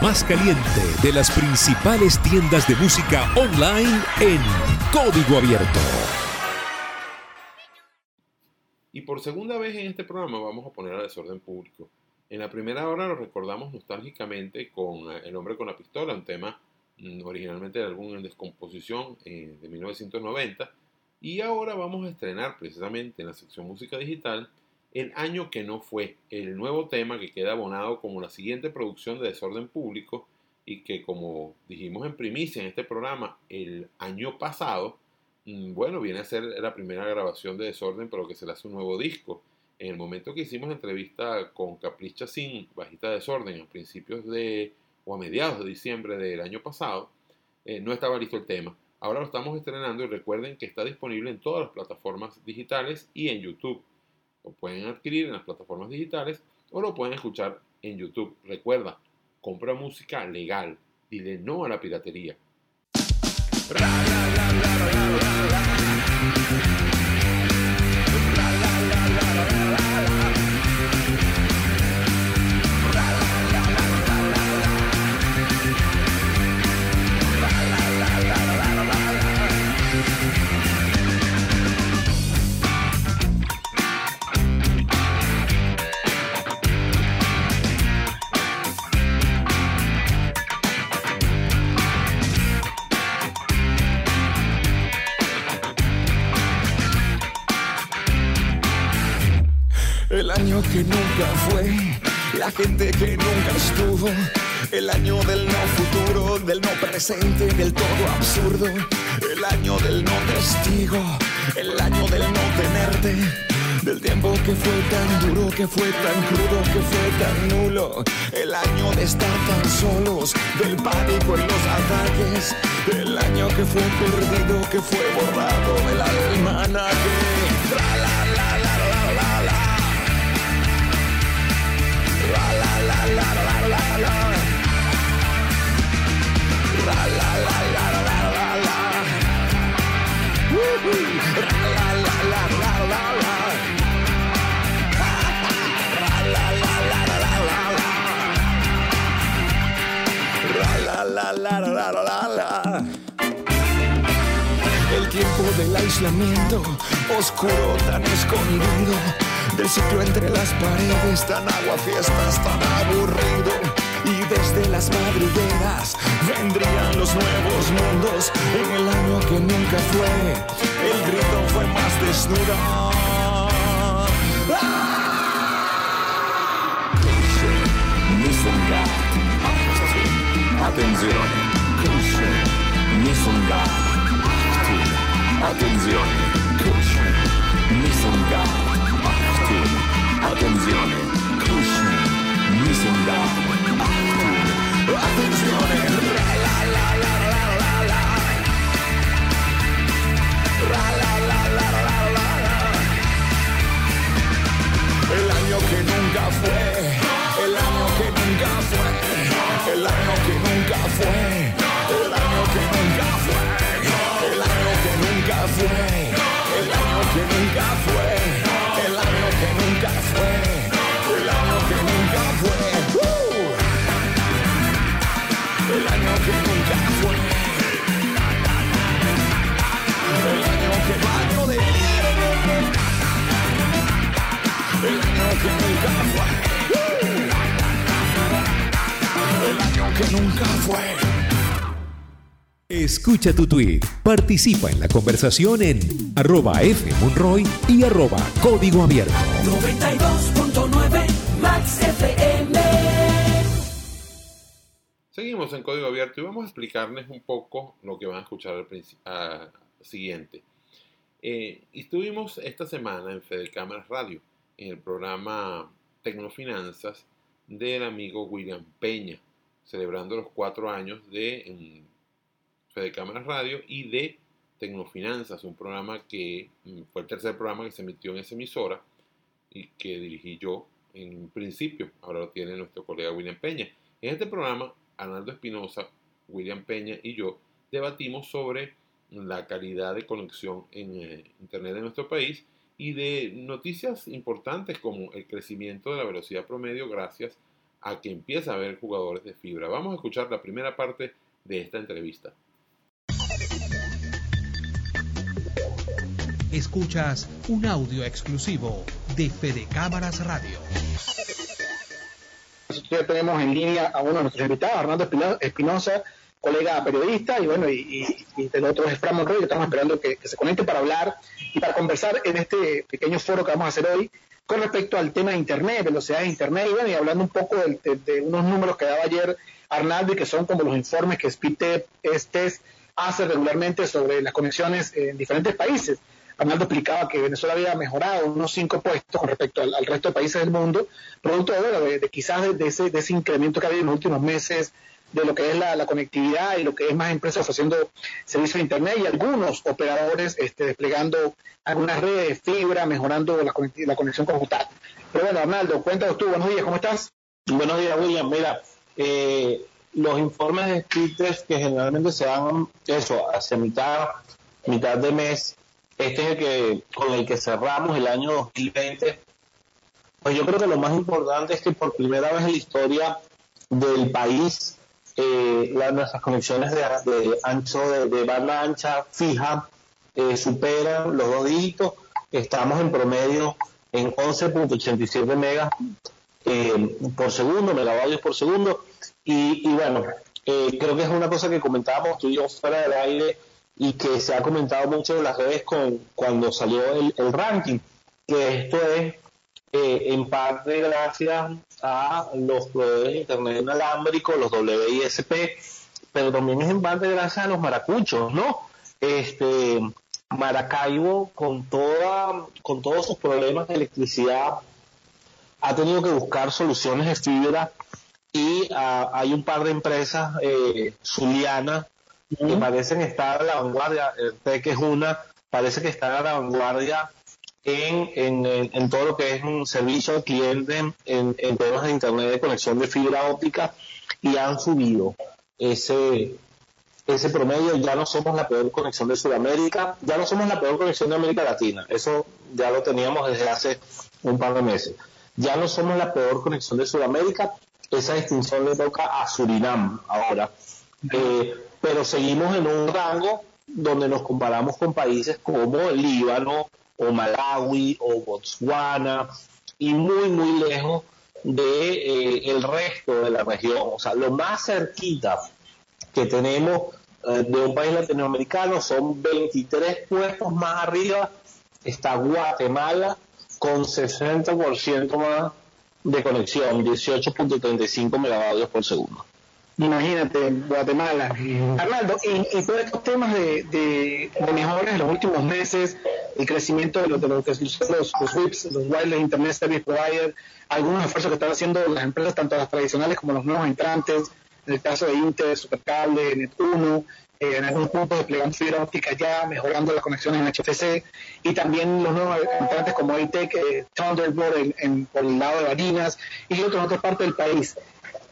Más caliente de las principales tiendas de música online en código abierto. Y por segunda vez en este programa vamos a poner a desorden público. En la primera hora lo recordamos nostálgicamente con eh, El hombre con la pistola, un tema mm, originalmente de álbum en descomposición eh, de 1990. Y ahora vamos a estrenar precisamente en la sección música digital El año que no fue, el nuevo tema que queda abonado como la siguiente producción de desorden público y que como dijimos en primicia en este programa el año pasado, Mm, bueno, viene a ser la primera grabación de Desorden, pero que se le hace un nuevo disco. En el momento que hicimos la entrevista con Capricha Sin, bajista de Desorden, a principios de, o a mediados de diciembre del año pasado, eh, no estaba listo el tema. Ahora lo estamos estrenando y recuerden que está disponible en todas las plataformas digitales y en YouTube. Lo pueden adquirir en las plataformas digitales o lo pueden escuchar en YouTube. Recuerda, compra música legal. Dile no a la piratería. Nunca fue, la gente que nunca estuvo. El año del no futuro, del no presente, del todo absurdo. El año del no testigo, el año del no tenerte. Del tiempo que fue tan duro, que fue tan crudo, que fue tan nulo. El año de estar tan solos, del pánico en los ataques. El año que fue perdido, que fue borrado del almanaque. El tiempo del aislamiento, oscuro tan escondido, del ciclo entre las paredes, tan agua fiestas, tan aburrido. Y desde las madrigueras vendrían los nuevos mundos en el año que nunca fue. El grito fue más desnudo. Attenzione, cusce, Nissunga, Attenzione, la la la El año que nunca fue, el año que nunca fue, el año que nunca fue, el año que nunca fue, el año que nunca fue, el año que nunca fue, que nunca fue. Escucha tu tweet, participa en la conversación en arroba fmonroy y arroba código abierto. 92.9 Max FM. Seguimos en Código Abierto y vamos a explicarles un poco lo que van a escuchar al a- siguiente. Eh, estuvimos esta semana en Fede Cámaras Radio, en el programa Tecnofinanzas del amigo William Peña, celebrando los cuatro años de Fede Cámaras Radio y de Tecnofinanzas, un programa que mm, fue el tercer programa que se emitió en esa emisora y que dirigí yo en principio. Ahora lo tiene nuestro colega William Peña. En este programa, Arnaldo Espinosa, William Peña y yo debatimos sobre la calidad de conexión en eh, Internet de nuestro país y de noticias importantes como el crecimiento de la velocidad promedio gracias a que empieza a haber jugadores de fibra. Vamos a escuchar la primera parte de esta entrevista. Escuchas un audio exclusivo de Fede Cámaras Radio. Nosotros tenemos en línea a uno de nuestros invitados, Arnaldo Espino- Espinosa, colega periodista, y bueno, y, y, y el otro es Fran Monroy, que estamos esperando que, que se conecte para hablar y para conversar en este pequeño foro que vamos a hacer hoy con respecto al tema de Internet, velocidad de Internet, y bueno, y hablando un poco del- de, de unos números que daba ayer Arnaldo y que son como los informes que Speedtest Test hace regularmente sobre las conexiones en diferentes países. Arnaldo explicaba que Venezuela había mejorado unos cinco puestos con respecto al, resto de países del mundo, producto de, de- de quizás de, de ese, de ese incremento que ha habido en los últimos meses de lo que es la, conectividad y lo que es más empresas ofreciendo servicios de Internet y algunos operadores este, desplegando algunas redes de fibra, mejorando la, la conexión conjunta. Pero bueno, Arnaldo, cuéntanos tú, buenos días, ¿cómo estás? Buenos días, William. Mira, eh, los informes de Speedtest que generalmente se dan eso, hacia mitad, mitad de mes, este es el que con el que cerramos el año 2020. Pues yo creo que lo más importante es que por primera vez en la historia del país, eh, nuestras conexiones de, de ancho, de, de banda ancha fija, eh, superan los dos dígitos. Estamos en promedio en 11.87 megas eh, por segundo, megavatios por segundo. Y, y bueno, eh, creo que es una cosa que comentábamos tú y yo fuera del aire y que se ha comentado mucho en las redes con, cuando salió el, el ranking, que esto es eh, en parte gracias a los proveedores de Internet inalámbrico, los WISP, pero también es en parte gracias a los maracuchos, ¿no? Este, Maracaibo, con, toda, con todos sus problemas de electricidad, ha tenido que buscar soluciones de fibra y ah, hay un par de empresas eh, zulianas que parecen estar a la vanguardia, el TEC es una, parece que están a la vanguardia en- en todo lo que es un servicio al cliente en, en temas de internet de conexión de fibra óptica y han subido ese, ese promedio. Ya no somos la peor conexión de Sudamérica, ya no somos la peor conexión de América Latina, eso ya lo teníamos desde hace un par de meses. Ya no somos la peor conexión de Sudamérica, esa distinción le toca a Surinam ahora. Eh, pero seguimos en un rango donde nos comparamos con países como el Líbano o Malawi o Botswana y muy muy lejos de eh, el resto de la región. O sea, lo más cerquita que tenemos eh, de un país latinoamericano son 23 puestos más arriba está Guatemala con 60% más de conexión, 18.35 megavatios por segundo. Imagínate, Guatemala. Arnaldo, y, y todos estos temas de, de, de mejoras en los últimos meses, el crecimiento de, los de lo que son los, los WIPs, los Wireless Internet Service Provider, algunos esfuerzos que están haciendo las empresas, tanto las tradicionales como los nuevos entrantes, en el caso de Inter, Supercable, Net1, eh, en algunos puntos desplegando fibra óptica ya, mejorando las conexiones en HFC, y también los nuevos entrantes como ITEC, eh, Thunderbolt en, en- por el lado de Barinas, y otros en otras partes del país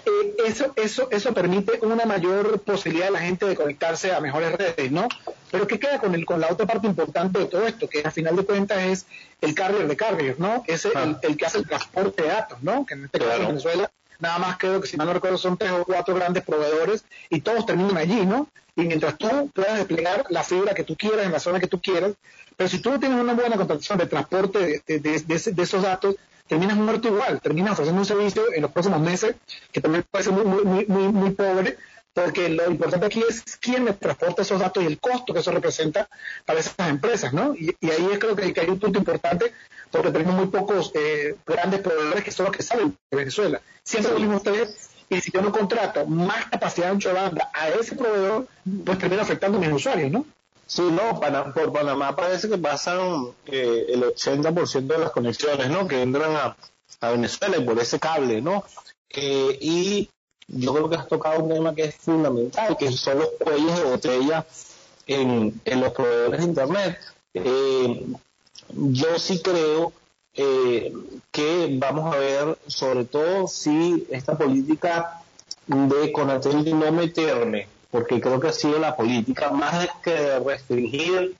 eh, eso, eso, eso permite una mayor posibilidad de la gente de conectarse a mejores redes, ¿no? Pero ¿qué queda con, el, con la otra parte importante de todo esto? Que a final de cuentas es el carrier de carriers, ¿no? Es el, el que hace el transporte de datos, ¿no? Que en este caso en Venezuela, nada más creo que si mal no recuerdo son tres o cuatro grandes proveedores y todos terminan allí, ¿no? Y mientras tú puedas desplegar la fibra que tú quieras en la zona que tú quieras, pero si tú no tienes una buena contratación de transporte de, de- de- de esos datos, terminas muerto igual, terminas ofreciendo un servicio en los próximos meses que también puede ser muy, muy, muy, muy, pobre, porque lo importante aquí es quién me transporta esos datos y el costo que eso representa para esas empresas, ¿no? Y, ahí es creo que, hay un punto importante, porque tenemos muy pocos eh, grandes proveedores que son los que salen de Venezuela. Siempre mismo ustedes, y si yo no contrato más capacidad de ancho banda a ese proveedor, pues termina afectando a mis usuarios, ¿no? Sí, no, Pana- por Panamá parece que pasan eh, el 80% de las conexiones, ¿no? Que entran a, a Venezuela y por ese cable, ¿no? Eh, y yo creo que has tocado un tema que es fundamental, que son los cuellos de botella en, en los proveedores de Internet. Eh, yo sí creo eh, que vamos a ver, sobre todo si esta política de Conatel no meterme, porque creo que ha sido la política más que restringir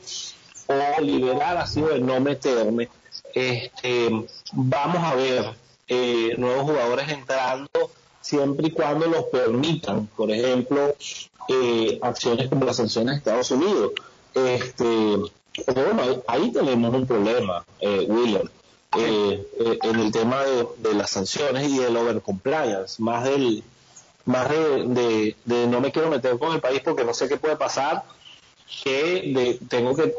o liberar, ha sido de no meterme. Este, vamos a ver eh, nuevos jugadores entrando siempre y cuando los permitan. Por ejemplo, eh, acciones como las sanciones de Estados Unidos. Este, ahí, tenemos un problema, eh, William, eh, eh, en el tema de, de las sanciones y del overcompliance, más del más de, de, no me quiero meter con el país porque no sé qué puede pasar, que de, tengo que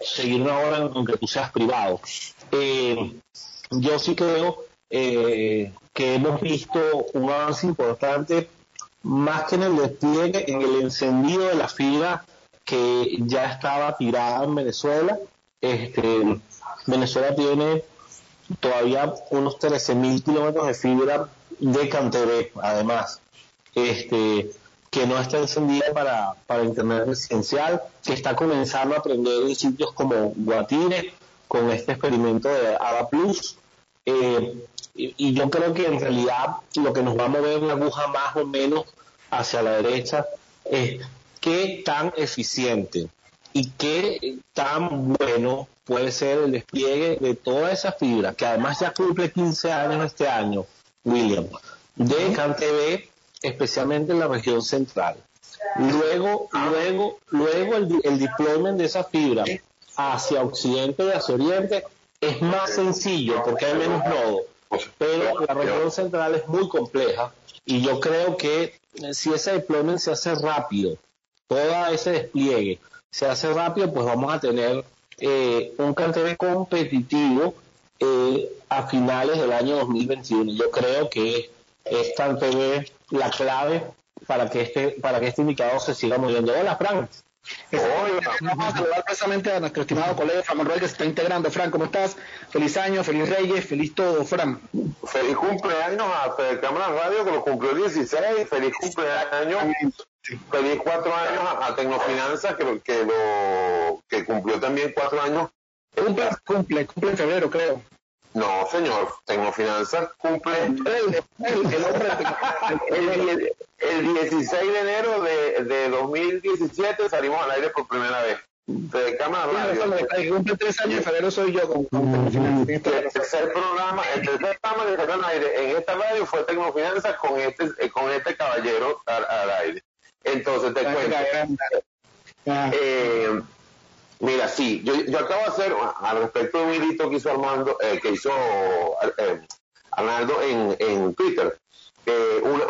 seguir una hora aunque tú seas privado. Eh, yo sí creo eh, que hemos visto un avance importante más que en el despliegue, en el encendido de la fibra que ya estaba tirada en Venezuela. Este, Venezuela tiene todavía unos 13.000 kilómetros de fibra de CanTV, además, este, que no está encendida para, para Internet residencial, que está comenzando a aprender en sitios como Guatire, con este experimento de ADA Plus. Eh, y, y yo creo que en realidad lo que nos va a mover la aguja más o menos hacia la derecha es qué tan eficiente y qué tan bueno puede ser el despliegue de toda esa fibra, que además ya cumple 15 años este año, William, de CanTV, especialmente en la región central. Luego, luego, luego el, el deployment de esa fibra hacia occidente y hacia oriente es más sencillo porque hay menos nodos, pero la región central es muy compleja y yo creo que eh, si ese deployment se hace rápido, todo ese despliegue se hace rápido, pues vamos a tener eh, un CanTV competitivo eh, a finales del año 2021. Yo creo que es CanTV la clave para que este para que este indicador se siga moviendo. Hola, Frank. Vamos a saludar precisamente a nuestro estimado colega Fran Manuel que se está integrando. Fran, ¿cómo estás? Feliz año, feliz Reyes, feliz todo, Fran. Feliz cumpleaños a Fede Cámara Radio que lo cumplió el 16. Feliz cumpleaños. Feliz cuatro años a, a Tecnofinanzas que, lo- que lo que cumplió también cuatro años. Cumple, cumple, cumple en febrero, creo. No, señor. Tecnofinanzas cumple El, el, el hombre el, die- el 16 de enero de, de 2017 salimos al aire por primera vez. Fede Cámara Radio. el cumple tres años en febrero soy yo con, con toda la El tercer programa, el tercer programa que salió al aire en esta radio fue Tecnofinanzas con este, eh, con este caballero al, al aire. Entonces te cuento. Eh, mira, sí, yo, yo acabo de hacer al respecto de un hilito que hizo Armando, eh, que hizo eh, Arnaldo en, en Twitter,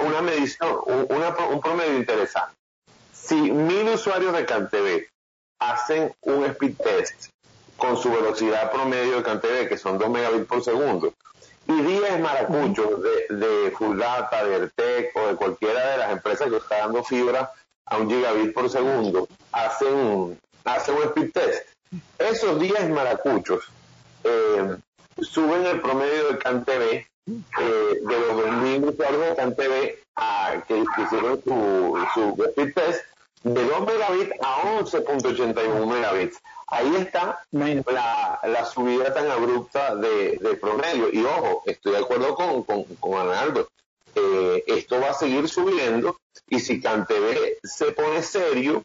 una, medición, un, promedio interesante. Si mil usuarios de CanTV hacen un speed test con su velocidad promedio de CanTV, que son 2 megabits por segundo, y 10 maracuchos de, de Full Data, de Ertec o de cualquiera de las empresas que está dando fibra a un gigabit por segundo, hacen, hacen un speed test. Esos 10 maracuchos eh, suben el promedio de CanTV eh, de los 2.000 usuarios de CanTV a, que, que hicieron su, su speed test de 2 megabits a 11.81 megabits. Ahí está la, la subida tan abrupta de, de promedio. Y ojo, estoy de acuerdo con, con, con Arnaldo. Eh, esto va a seguir subiendo y si CanTV se pone serio,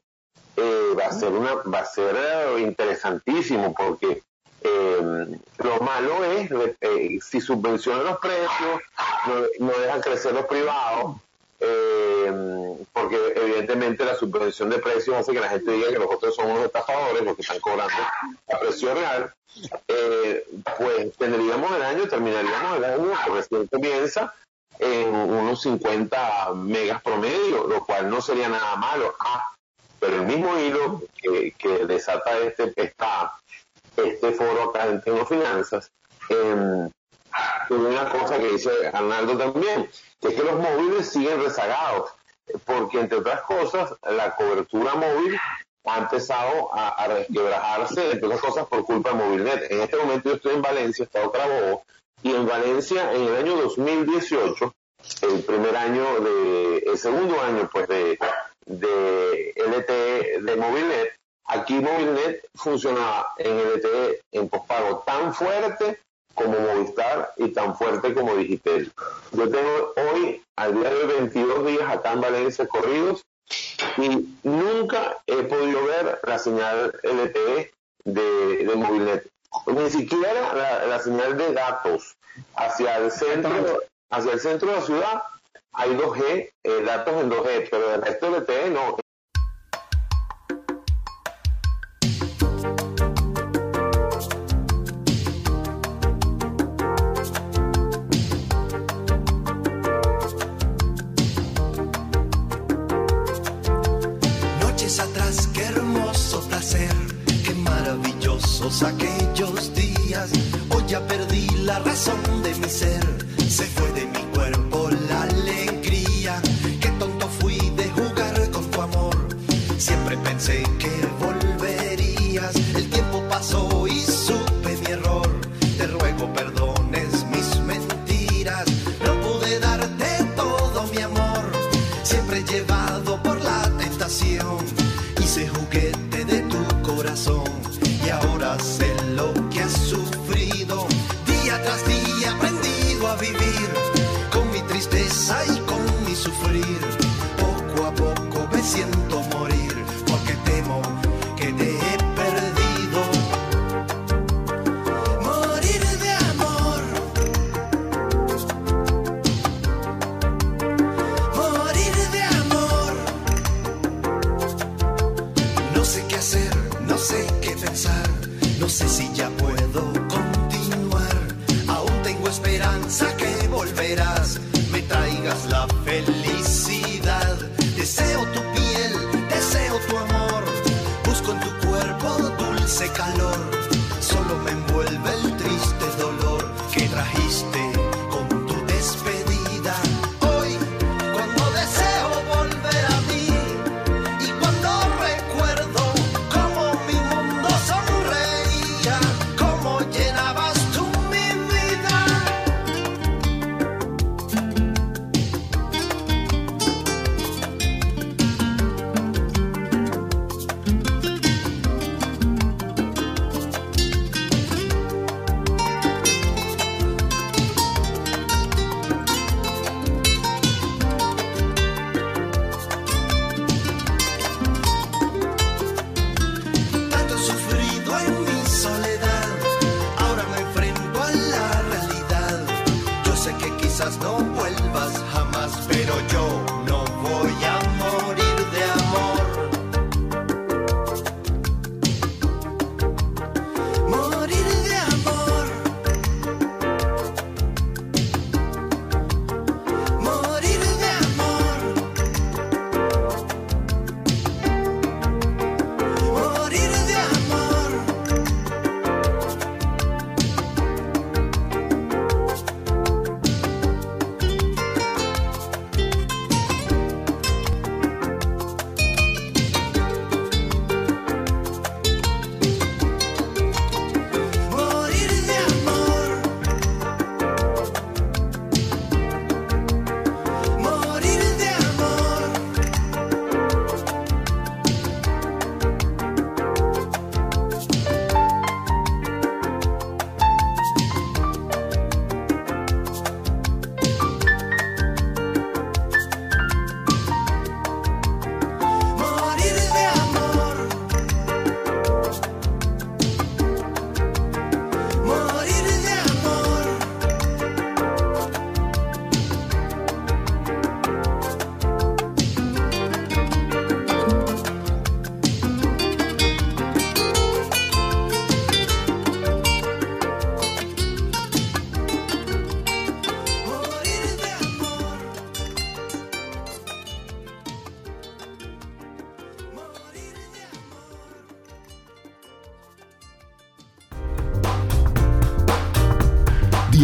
eh, va a ser una va a ser eh, interesantísimo porque eh, lo malo es eh, si subvencionan los precios, no, no dejan crecer los privados, eh, porque evidentemente la subvención de precios hace que la gente diga que los otros son unos estafadores, los están cobrando a precio real, pues tendríamos el año, terminaríamos el año que recién comienza en unos 50 megas promedio, lo cual no sería nada malo. Ah, pero el mismo hilo que, desata este, esta, este foro acá en Tecnofinanzas, eh, que una cosa que dice Arnaldo también, que es que los móviles siguen rezagados, porque entre otras cosas, la cobertura móvil ha empezado a, a resquebrajarse, entre otras cosas, por culpa de Movilnet. En este momento yo estoy en Valencia, Estado Carabobo, y en Valencia, en el año 2018, el primer año el segundo año, pues, de, de LTE de Movilnet, aquí Movilnet funcionaba en LTE en pospago tan fuerte como Movistar y tan fuerte como Digitel. Yo tengo hoy, al día de hoy, 22 días acá en Valencia corridos y nunca he podido ver la señal LTE de, de Movilnet. Ni siquiera la, la señal de datos hacia el centro, hacia el centro de la ciudad hay 2G, eh, datos en 2G, pero el resto LTE no.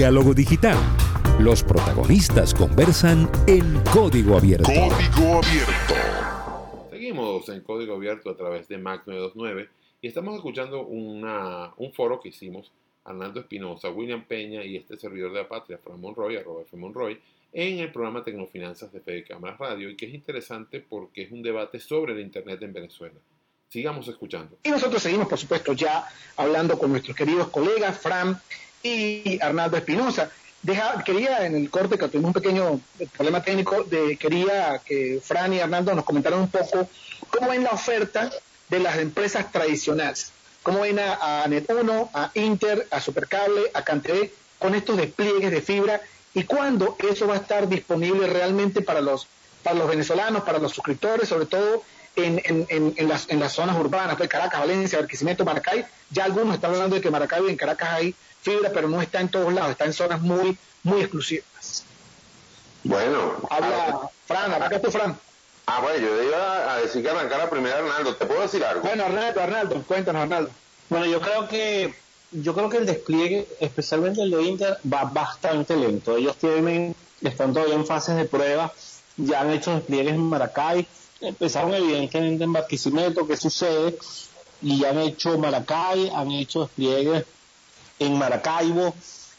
Diálogo Digital. Los protagonistas conversan en código abierto. Código abierto. Seguimos en código abierto a través de Mac 929 y estamos escuchando una, un foro que hicimos Arnaldo Espinosa, William Peña y este servidor de la patria, Fran Monroy, arroba F. Monroy, en el programa Tecnofinanzas de Fede Cámaras Radio y que es interesante porque es un debate sobre el Internet en Venezuela. Sigamos escuchando. Y nosotros seguimos, por supuesto, ya hablando con nuestros queridos colegas, Fran y Arnaldo Espinosa. Quería en el corte que tuvimos un pequeño problema técnico, de, quería que Fran y Arnaldo nos comentaran un poco cómo ven la oferta de las empresas tradicionales, cómo ven a, a Net1, a Inter, a Supercable, a CanTV, con estos despliegues de fibra y cuándo eso va a estar disponible realmente para los, para los venezolanos, para los suscriptores, sobre todo en, en las, en las zonas urbanas, pues Caracas, Valencia, Barquisimeto, Maracay. Ya algunos están hablando de que Maracay y en Caracas hay fibra, pero no está en todos lados, está en zonas muy, muy exclusivas. Bueno. Habla Fran, arranca tú, Fran. Ah, bueno, yo iba a decir que arrancara primero Arnaldo. ¿Te puedo decir algo? Bueno, Arnaldo, Arnaldo, cuéntanos, Arnaldo. Bueno, yo creo que yo creo que el despliegue, especialmente el de Inter, va bastante lento. Ellos tienen, están todavía en fases de prueba, ya han hecho despliegues en Maracay, empezaron evidentemente en Barquisimeto, ¿qué sucede? Y han hecho Maracay, han hecho despliegues en Maracaibo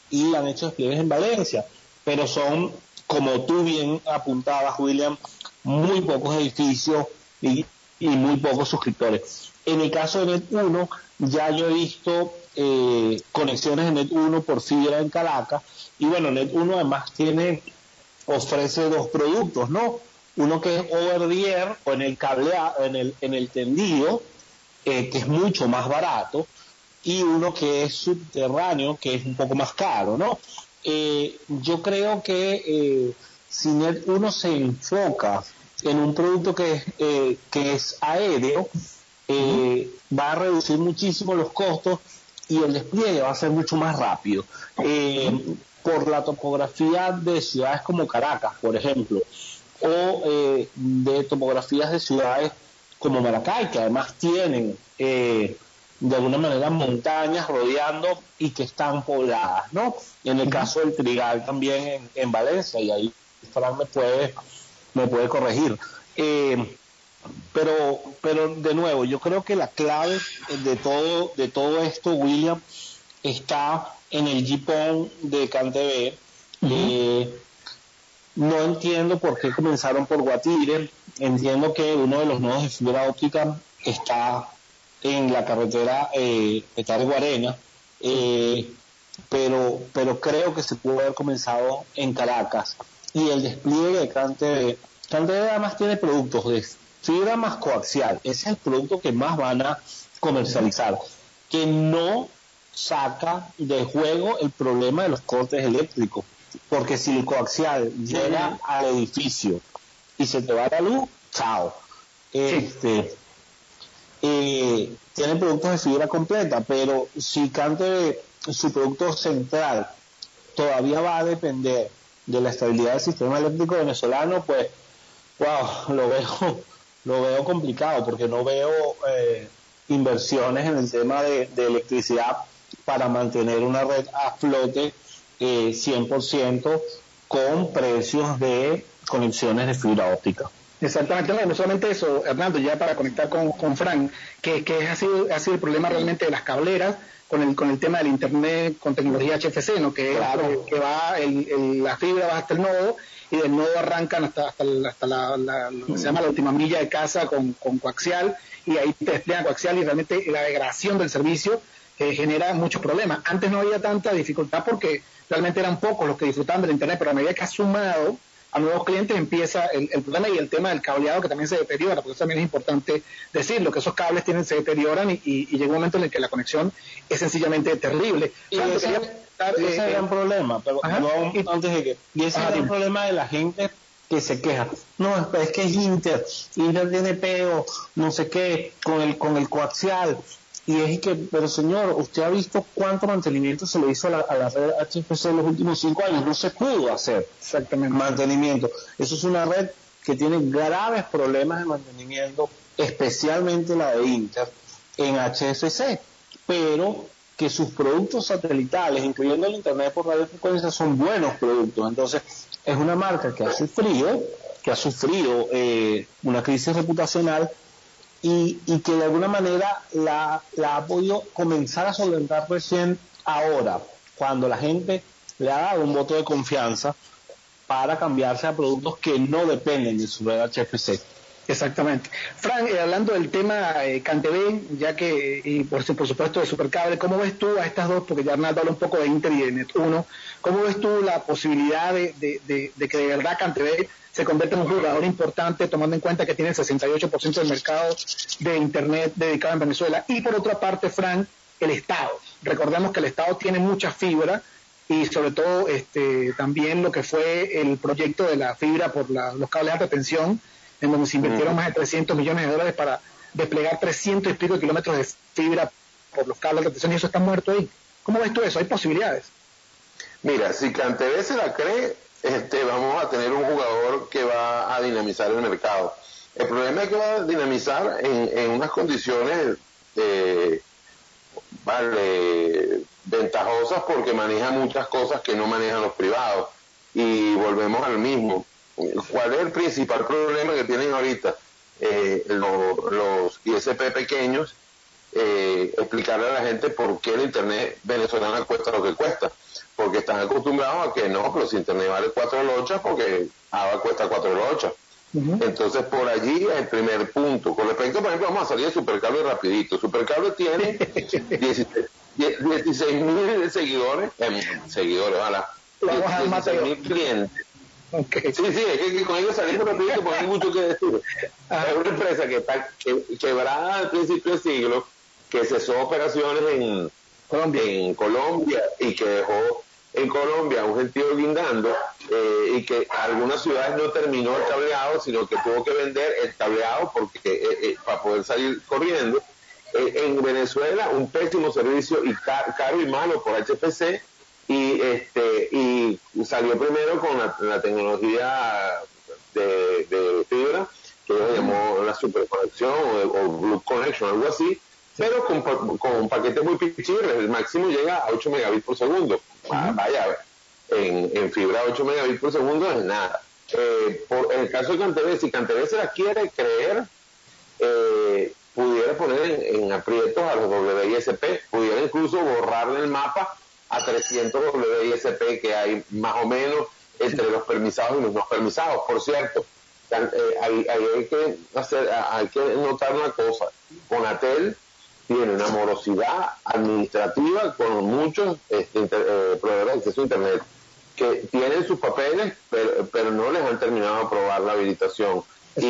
y han hecho despliegues en Valencia, pero son, como tú bien apuntabas, William, muy pocos edificios y, y muy pocos suscriptores. En el caso de Net1, ya yo he visto eh, conexiones de Net1 por fibra en Caracas, y bueno, Net1 además tiene, ofrece dos productos, ¿no? Uno que es over the air, o en el cable, en el, en el tendido, eh, que es mucho más barato, y uno que es subterráneo, que es un poco más caro, ¿no? Eh, yo creo que eh, si Net1 se enfoca en un producto que es, eh, que es aéreo, eh, va a reducir muchísimo los costos y el despliegue va a ser mucho más rápido. Por la topografía de ciudades como Caracas, por ejemplo, o eh, de topografías de ciudades como Maracay, que además tienen eh, de alguna manera montañas rodeando y que están pobladas, ¿no? En el caso del Trigal también en, en Valencia, y ahí Fran me puede, me puede corregir. Eh, pero, pero de nuevo, yo creo que la clave de todo, de todo esto, William, está en el GPON de CanTV. Eh, no entiendo por qué comenzaron por Guatire. Entiendo que uno de los nodos de fibra óptica está en la carretera eh, de Guarena, eh, pero, pero creo que se pudo haber comenzado en Caracas. Y el despliegue de CanTV, CanTV además tiene productos de fibra más coaxial. Ese es el producto que más van a comercializar, que no saca de juego el problema de los cortes eléctricos. Porque si el coaxial llega al edificio y se te va la luz, chao. Este, eh, tiene productos de fibra completa, pero si Cante su producto central todavía va a depender de la estabilidad del sistema eléctrico venezolano, pues, wow, lo veo, lo veo complicado porque no veo eh, inversiones en el tema de, electricidad para mantener una red a flote eh, 100% con precios de conexiones de fibra óptica. Exactamente, no, no solamente eso, Hernando, ya para conectar con, con Frank, que, que ha, sido, ha sido el problema realmente de las cableras con el, con el tema del Internet con tecnología HFC, ¿no? que, Claro. que va, el, el- la fibra va hasta el nodo y del nodo arrancan hasta, hasta, hasta la, la- lo que se llama la última milla de casa con, con coaxial y ahí te despliegan coaxial y realmente la degradación del servicio eh, genera muchos problemas. Antes no había tanta dificultad porque realmente eran pocos los que disfrutaban del Internet, pero a medida que ha sumado a nuevos clientes empieza el, el problema y el tema del cableado que también se deteriora, porque eso también es importante decirlo, que esos cables tienen, se deterioran y, y- y llega un momento en el que la conexión es sencillamente terrible. Y ese, quería y ese es eh, el gran problema, pero Ajá. no, antes de que, y ese es Ajá, el gran problema de la gente que se queja. No, es- es que es Inter, Inter tiene peo, no sé qué, con el, con el coaxial. Y es que, pero señor, usted ha visto cuánto mantenimiento se le hizo a la, a la red HFC en los últimos cinco años. No se pudo hacer mantenimiento. Eso es una red que tiene graves problemas de mantenimiento, especialmente la de Inter en HFC, pero que sus productos satelitales, incluyendo el Internet por radiofrecuencia, son buenos productos. Entonces, es una marca que ha sufrido, que ha sufrido eh, una crisis reputacional y, y que de alguna manera la, la ha podido comenzar a solventar recién ahora, cuando la gente le ha dado un voto de confianza para cambiarse a productos que no dependen de su red HFC. Exactamente. Frank, eh, hablando del tema eh, ya que, y por, por supuesto de Supercable, ¿cómo ves tú a estas dos? Porque ya Arnaldo habla un poco de Inter y de Net1. ¿Cómo ves tú la posibilidad de que de verdad CanTV se convierta en un jugador importante, tomando en cuenta que tiene el 68% del mercado de Internet dedicado en Venezuela? Y por otra parte, Frank, el Estado. Recordemos que el Estado tiene mucha fibra y sobre todo este, también lo que fue el proyecto de la fibra por la- los cables de alta tensión, en donde se invirtieron más de 300 millones de dólares para desplegar 300 y pico de kilómetros de fibra por los cables de tensión y eso está muerto ahí. ¿Cómo ves tú eso? ¿Hay posibilidades? Mira, si Canteve se la cree, este, vamos a tener un jugador que va a dinamizar el mercado. El problema es que va a dinamizar en, en unas condiciones eh, vale, ventajosas porque maneja muchas cosas que no manejan los privados. Y volvemos al mismo. ¿Cuál es el principal problema que tienen ahorita? Eh, lo- los ISP pequeños, eh, explicarle a la gente por qué el Internet venezolano cuesta lo que cuesta. Porque están acostumbrados a que no, pero si Internet vale 4 lochas, porque ABA cuesta 4 lochas. Entonces, por allí es el primer punto. Con respecto, por ejemplo, vamos a salir de Supercable rapidito. Supercable tiene 16 mil seguidores, em, seguidores, ojalá. Vamos a dar más 16 mil clientes. Sí, sí, es que, con ellos salimos rapidito porque hay mucho que decir. Es una empresa que está que- quebrada al principio del siglo, que cesó operaciones en Colombia, en Colombia y que dejó en Colombia un gentío guindando eh, y que algunas ciudades no terminó el cableado, sino que tuvo que vender el cableado porque eh, eh, para poder salir corriendo. Eh, en Venezuela un pésimo servicio y ca- caro y malo por HPC y este y salió primero con la, la tecnología de, de fibra que ellos llamó la superconexión o, o Blue Connection, algo así, pero con, con un paquete muy pichirre, el máximo llega a 8 megabits por segundo. Va- Vaya, en, en fibra 8 megabits por segundo es nada. Eh, por, en el caso de Cantv, si Cantv se la quiere creer, eh, pudiera poner en, en aprietos a los WISP, pudiera incluso borrarle el mapa a 300 WISP que hay más o menos entre los permisados y los no permisados. Por cierto, eh, hay que hacer, hay que notar una cosa, Conatel tiene una morosidad administrativa con muchos este, inter- eh, proveedores de acceso a Internet que tienen sus papeles, pero, pero no les han terminado de aprobar la habilitación. Y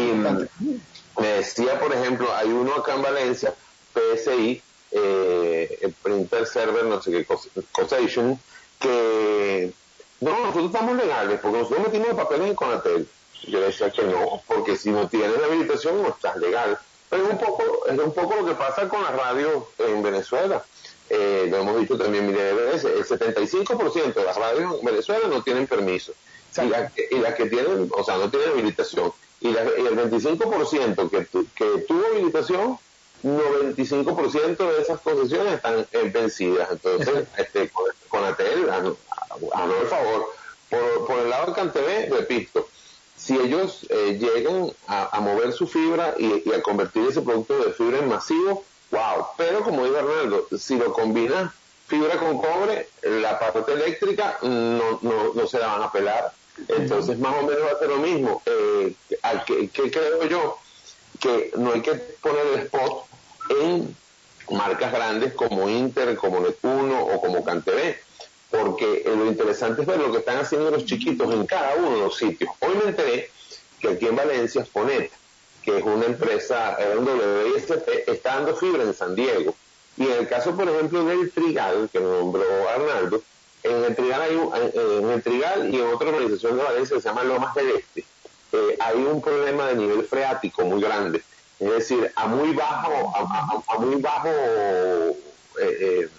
me decía, por ejemplo, hay uno acá en Valencia, PSI, eh, el Printer Server, no sé qué cosa, Causation, que no, nosotros estamos legales, porque nosotros metimos los papeles en Conatel. Yo le decía que no, porque si no tienes la habilitación no estás legal. Pero es un poco, es un poco lo que pasa con las radios en Venezuela. Eh, lo hemos dicho también miles de veces, el 75% de las radios en Venezuela no tienen permiso. Y las que, y las que tienen, o sea, no tienen habilitación. Y, la- y el 25% que, tu- que tuvo habilitación, 95% de esas concesiones están eh, vencidas. Entonces, este, con, con ATL, no el favor. Por, por el lado de CanTV, repito, si ellos eh, llegan a, a mover su fibra y, y a convertir ese producto de fibra en masivo, wow. Pero como dice Arnaldo, si lo combinas fibra con cobre, la parte eléctrica no, no, no se la van a pelar. Entonces, más o menos va a ser lo mismo. Eh, ¿a qué, qué creo yo? Que no hay que poner el spot en marcas grandes como Inter, como Net1 o como CanTV, porque eh, lo interesante es ver lo que están haciendo los chiquitos en cada uno de los sitios. Hoy me enteré que aquí en Valencia Fonet, que es una empresa, era un WISP, está dando fibra en San Diego. Y en el caso, por ejemplo, del Trigal, que nombró Arnaldo, en el Trigal, hay un- en, Trigal y en otra organización de Valencia se llama Lomas del Este, eh, hay un problema de nivel freático muy grande. Es decir, a muy bajo, a, a- a muy bajo eh, eh,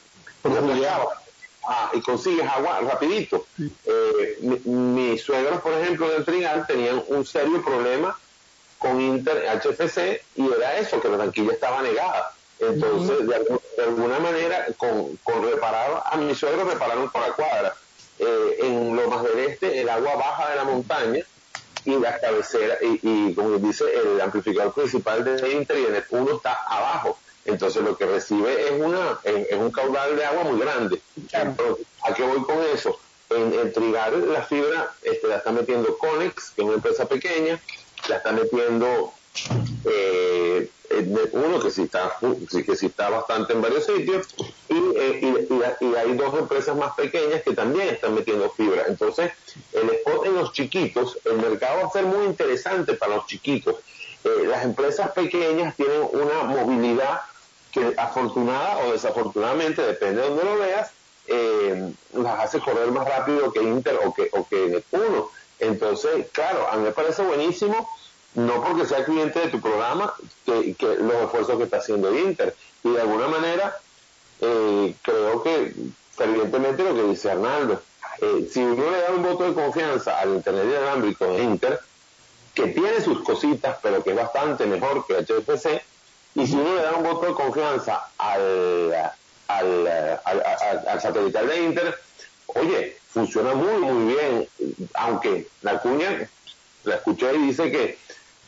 ah, y consigues agua rapidito. Eh, mi- mis suegros, por ejemplo, del Trigal tenían un serio problema con Inter HFC y era eso, que la tanquilla estaba negada. Entonces, de, algu- de alguna manera, con, con reparar, a mi suegro repararon por la cuadra. Eh, en Lomas del Este, el agua baja de la montaña y la cabecera, y, y como dice, el amplificador principal de Inter y el uno está abajo. Entonces, lo que recibe es, una, es, es un caudal de agua muy grande. Entonces, ¿A qué voy con eso? En, en Trigal, la fibra este, la está metiendo Conex, que es una empresa pequeña, la está metiendo eh, eh, uno que sí está que sí está bastante en varios sitios y, eh, y, y- hay dos empresas más pequeñas que también están metiendo fibra entonces el spot en los chiquitos el mercado va a ser muy interesante para los chiquitos Eh, las empresas pequeñas tienen una movilidad que afortunada o desafortunadamente depende de donde lo veas eh, las hace correr más rápido que Inter o que, o que. Entonces, claro, a mí me parece buenísimo, no porque sea cliente de tu programa, que, que los esfuerzos que está haciendo Inter. Y de alguna manera, eh, creo que fervientemente lo que dice Arnaldo, eh, si uno le da un voto de confianza al Internet inalámbrico de Inter, que tiene sus cositas, pero que es bastante mejor que HFC, y si uno le da un voto de confianza al, al, al, al- al satelital de Inter, oye, funciona muy, muy bien, aunque la cuña, la escuché y dice que,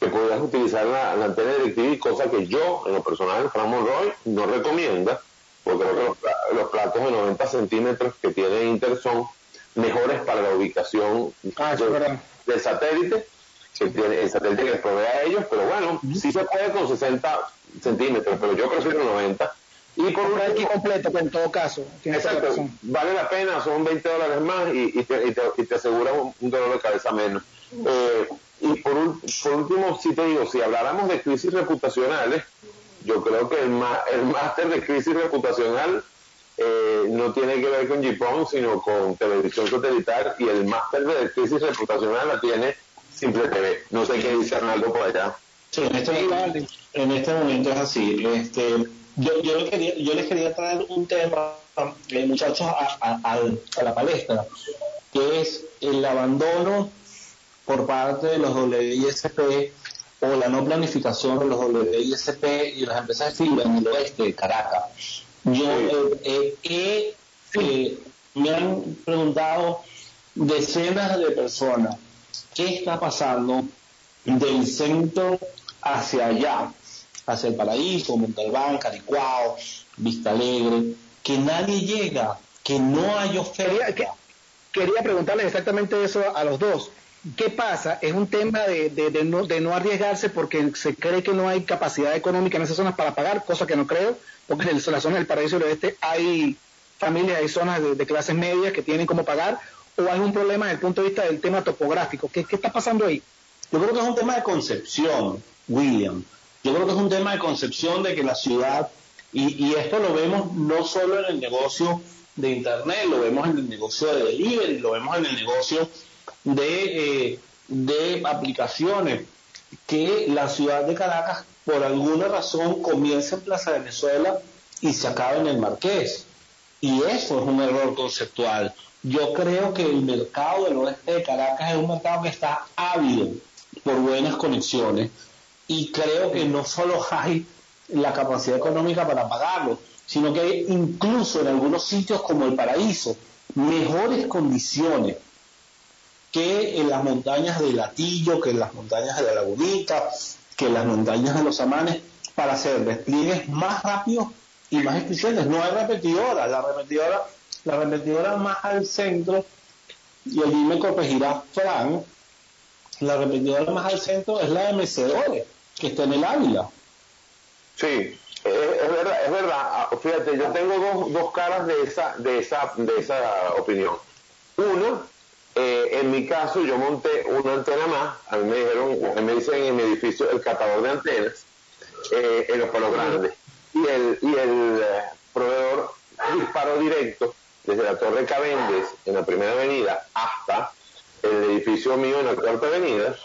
que podías utilizar la, la antena DirecTV, cosa que yo, en lo personal, Fran Monroy, no recomienda, porque creo que los, los platos de 90 centímetros que tiene Inter son mejores para la ubicación de- del satélite, que tiene el satélite que les provee a ellos, pero bueno, sí se puede con 60 centímetros, pero yo prefiero 90. Y por un aquí completo, en todo caso. Exacto, vale la pena, son 20 dólares más y, y te, y te, y te asegura un, un dolor de cabeza menos. Eh, y por, ul- por último, si te digo, si habláramos de crisis reputacionales, yo creo que el, máster de crisis reputacional eh, no tiene que ver con GPON, sino con televisión satelital y el máster de crisis reputacional la tiene Simple TV. No sé qué dice Arnaldo por allá. Sí, en este, en este momento es así. Este, yo, yo, le quería, yo les quería traer un tema, eh, muchachos, a, a- a la palestra, que es el abandono por parte de los WISP o la no planificación de los WISP y las empresas de fibra en el oeste de Caracas. Yo eh, eh, he, eh, me han preguntado decenas de personas qué está pasando del centro hacia allá, hacia el paraíso, Montalbán, Caricuao, Vista Alegre, que nadie llega, que no hay oferta. Quería preguntarles exactamente eso a los dos. ¿Qué pasa? ¿Es un tema de, no, arriesgarse porque se cree que no hay capacidad económica en esas zonas para pagar, cosa que no creo, porque en la zona del paraíso del oeste hay familias, hay zonas de, clases medias que tienen cómo pagar, o hay un problema desde el punto de vista del tema topográfico? ¿Qué, qué está pasando ahí? Yo creo que es un tema de concepción, William. Yo creo que es un tema de concepción de que la ciudad, y, y esto lo vemos no solo en el negocio de Internet, lo vemos en el negocio de delivery, lo vemos en el negocio de, eh, de aplicaciones, que la ciudad de Caracas, por alguna razón, comienza en Plaza Venezuela y se acaba en el Marqués. Y eso es un error conceptual. Yo creo que el mercado del oeste de Caracas es un mercado que está ávido por buenas conexiones y creo que no solo hay la capacidad económica para pagarlo, sino que hay incluso en algunos sitios como el paraíso mejores condiciones que en las montañas de Latillo, que en las montañas de la Lagunita, que en las montañas de los Amanes, para hacer despliegues más rápidos y más eficientes. No hay repetidora, la repetidora, la repetidora más al centro, y allí me corregirá Fran, la repetidora más al centro es la de Mecedores, que está en el Ávila. Sí, es, es verdad, es verdad. Ah, Fíjate, yo tengo dos, dos caras de esa, de esa, de esa opinión. Una, eh, en mi caso, yo monté una antena más. A mí me dijeron, me dicen en mi edificio el catador de antenas eh, en los palos grandes. Y el, y el eh, proveedor disparó directo desde la Torre Cavendes en la primera avenida hasta el edificio mío en la cuarta avenida.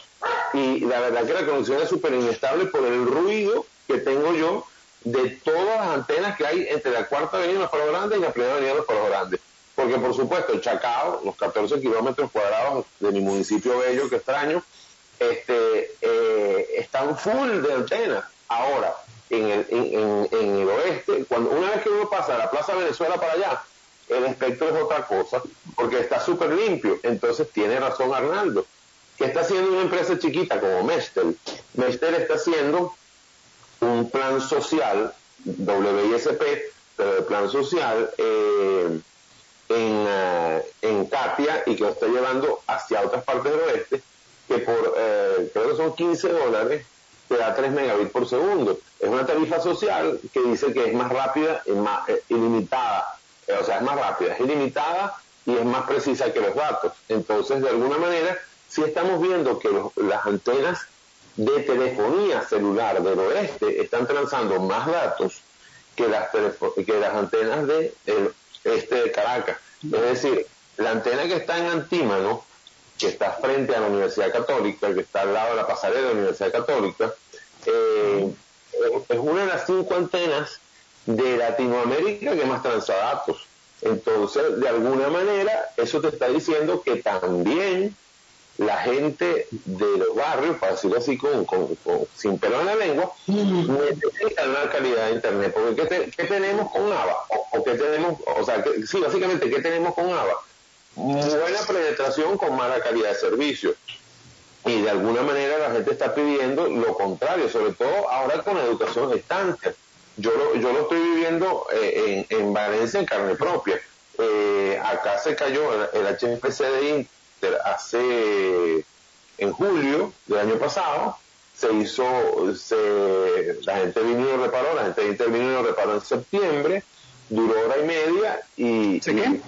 Y la verdad que la conexión es súper inestable por el ruido que tengo yo de todas las antenas que hay entre la cuarta avenida de los Palos Grandes y la primera avenida de los Palos Grandes. Porque por supuesto el Chacao, los 14 kilómetros cuadrados de mi municipio bello, que extraño, este, eh, están full de antenas. Ahora, en el, en, en- en el oeste, cuando una vez que uno pasa de la Plaza Venezuela para allá, el espectro es otra cosa, porque está súper limpio. Entonces tiene razón Arnaldo, que está haciendo una empresa chiquita como Mestel. Mestel está haciendo un plan social, WISP, pero de plan social, eh, en, ah, en Katia y que lo está llevando hacia otras partes del oeste, que por, eh, creo que son 15 dólares, te da 3 megabits por segundo. Es una tarifa social que dice que es más rápida y más eh, ilimitada. Eh, o sea, es más rápida, es ilimitada y es más precisa que los datos. Entonces, de alguna manera, sí estamos viendo que los- las antenas de telefonía celular del oeste están transando más datos que las, que las antenas de el este de Caracas. Es decir, la antena que está en Antímano, que está frente a la Universidad Católica, que está al lado de la pasarela de la Universidad Católica, eh, es una de las cinco antenas de Latinoamérica que más transa datos. Entonces, de alguna manera, eso te está diciendo que también la gente de los barrios, para decirlo así, con, con- con- sin pelo en la lengua, necesita una calidad de internet. Porque ¿qué, te- qué tenemos con ABA? O, o qué tenemos, o sea, que- sí, básicamente, ¿qué tenemos con ABA? Buena penetración con mala calidad de servicio. Y de alguna manera la gente está pidiendo lo contrario, sobre todo ahora con la educación distante. Yo lo, yo lo estoy viviendo eh, en, en Valencia en carne propia. Eh, acá se cayó el, el HFC de Hace en julio del año pasado. Se hizo, se, la gente vino y lo reparó, la gente de Inter vino y lo reparó en septiembre, duró hora y media y, y-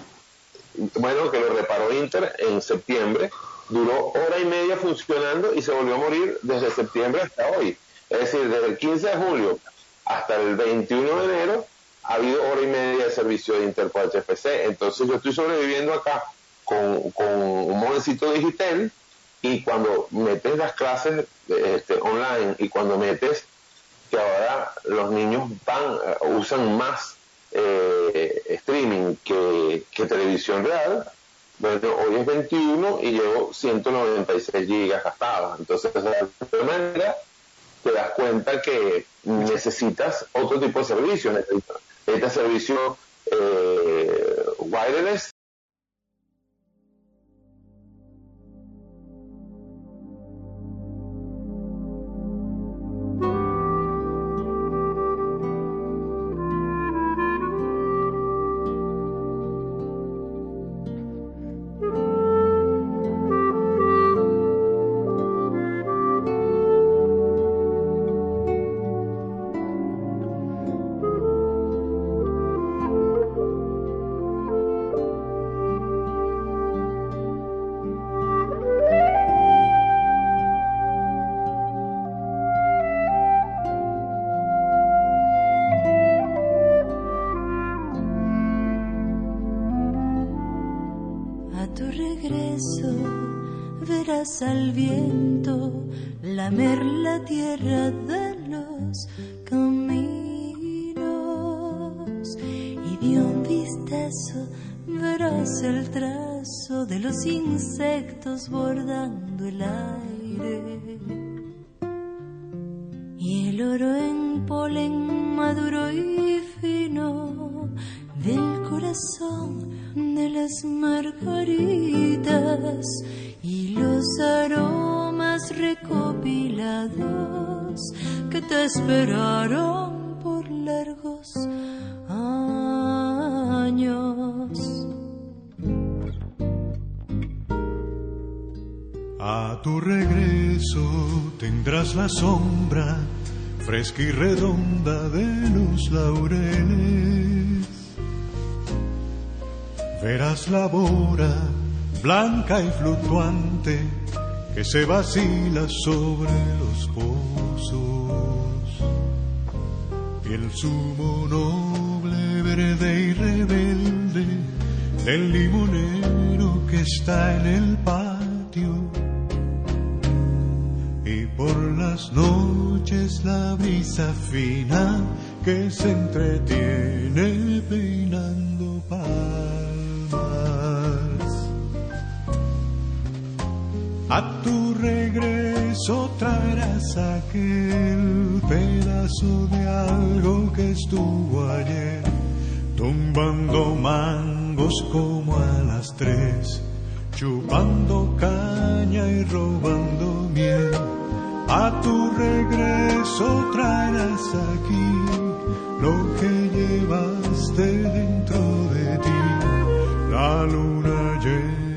bueno, que lo reparó Inter en septiembre, duró hora y media funcionando y se volvió a morir desde septiembre hasta hoy. Es decir, desde el 15 de julio hasta el 21 de enero ha habido hora y media de servicio de Inter por HFC. Entonces yo estoy sobreviviendo acá con, un modecito digital y cuando metes las clases este, online y cuando metes que ahora los niños van, eh, usan más eh, streaming que, televisión real. Bueno, hoy es 21 y llevo 196 gigas gastados. Entonces, de alguna manera, te das cuenta que necesitas otro tipo de servicio. Necesitas, necesitas servicio eh, wireless viento lamer la tierra de los caminos. Y de un vistazo verás el trazo de los insectos bordando el aire la sombra fresca y redonda de los laureles. Verás la bora blanca y fluctuante que se vacila sobre los pozos. Y el zumo noble, verde y rebelde del limonero que está en el patio. Las noches la brisa fina que se entretiene peinando palmas. A tu regreso traerás aquel pedazo de algo que estuvo ayer, tumbando mangos como a las tres, chupando caña y robando miel. A tu regreso traerás aquí lo que llevaste dentro de ti, la luna llena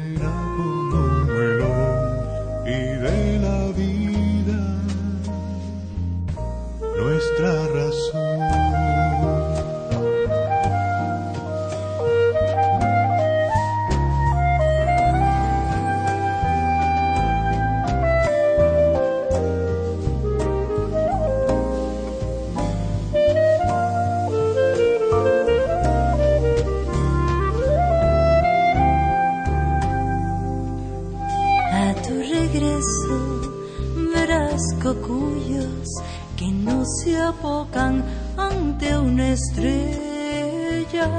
ante una estrella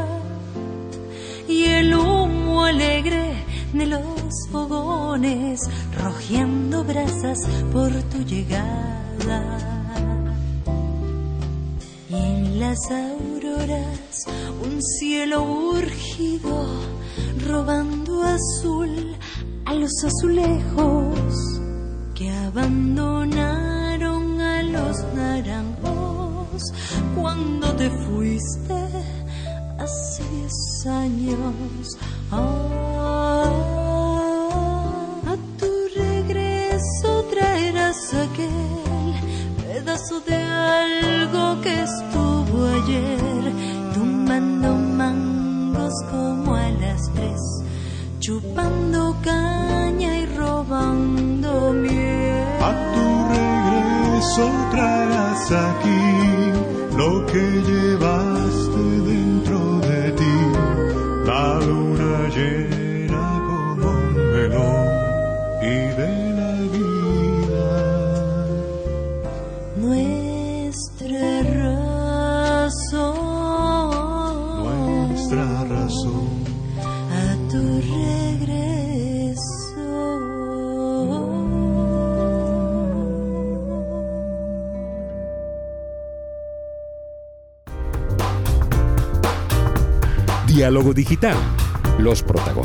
y el humo alegre de los fogones rojiendo brasas por tu llegada. Y en las auroras un cielo urgido robando azul a los azulejos que abandonaron cuando te fuiste hace diez años.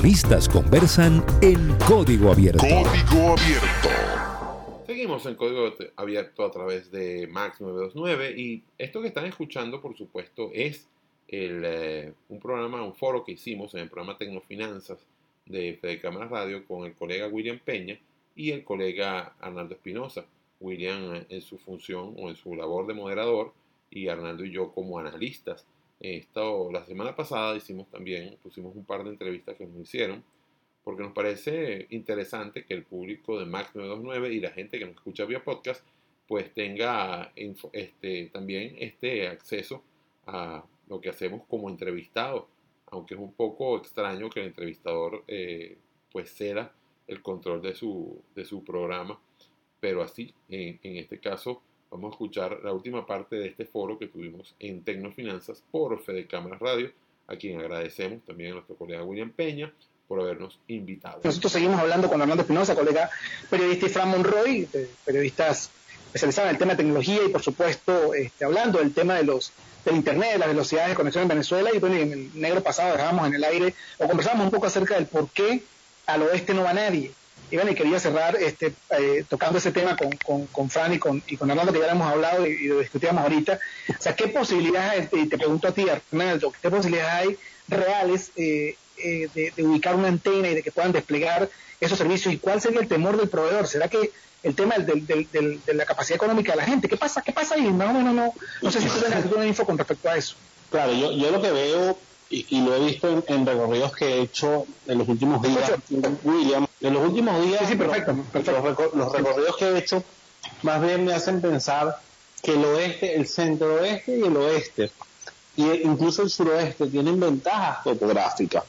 Los protagonistas conversan en código abierto. Código abierto. Seguimos en código abierto a través de Max 929 y esto que están escuchando, por supuesto, es el, eh, un programa, un foro que hicimos en el programa Tecnofinanzas de Fede Cámaras Radio con el colega William Peña y el colega Arnaldo Espinosa. William eh, en su función o en su labor de moderador y Arnaldo y yo como analistas. Esto, la semana pasada hicimos también, pusimos un par de entrevistas que nos hicieron porque nos parece interesante que el público de Max 929 y la gente que nos escucha vía podcast pues tenga info- este, también este acceso a lo que hacemos como entrevistado, aunque es un poco extraño que el entrevistador eh, pues ceda el control de su, de su programa, pero así, en, en este caso, vamos a escuchar la última parte de este foro que tuvimos en Tecnofinanzas por Fede Cámaras Radio, a quien agradecemos también a nuestro colega William Peña por habernos invitado. Nosotros seguimos hablando con Armando Espinosa, colega periodista y Fran Monroy, eh, periodistas especializados en el tema de tecnología y por supuesto este, hablando del tema de los del internet, de las velocidades de conexión en Venezuela y bueno, en el negro pasado dejábamos en el aire o conversamos un poco acerca del por qué al oeste no va nadie. Y bueno, y quería cerrar este, eh, tocando ese tema con, con, con Fran y con, y con Arnaldo, que ya lo hemos hablado y, y lo discutíamos ahorita. O sea, ¿qué posibilidades, y te pregunto a ti, Arnaldo, qué posibilidades hay reales eh, eh, de, de ubicar una antena y de que puedan desplegar esos servicios? ¿Y cuál sería el temor del proveedor? ¿Será que el tema del, del, del- de la capacidad económica de la gente? ¿Qué pasa? ¿Qué pasa ahí? Más o menos no, no sé si tú tienes alguna info con respecto a eso. Claro, yo, yo lo que veo, y, y lo he visto en, en recorridos que he hecho en los últimos días, William, en los últimos días, Sí, sí, perfecto, los- Los, reco- los recorridos que he hecho, más bien me hacen pensar que el oeste, el centro oeste y el oeste, y incluso el suroeste, tienen ventajas topográficas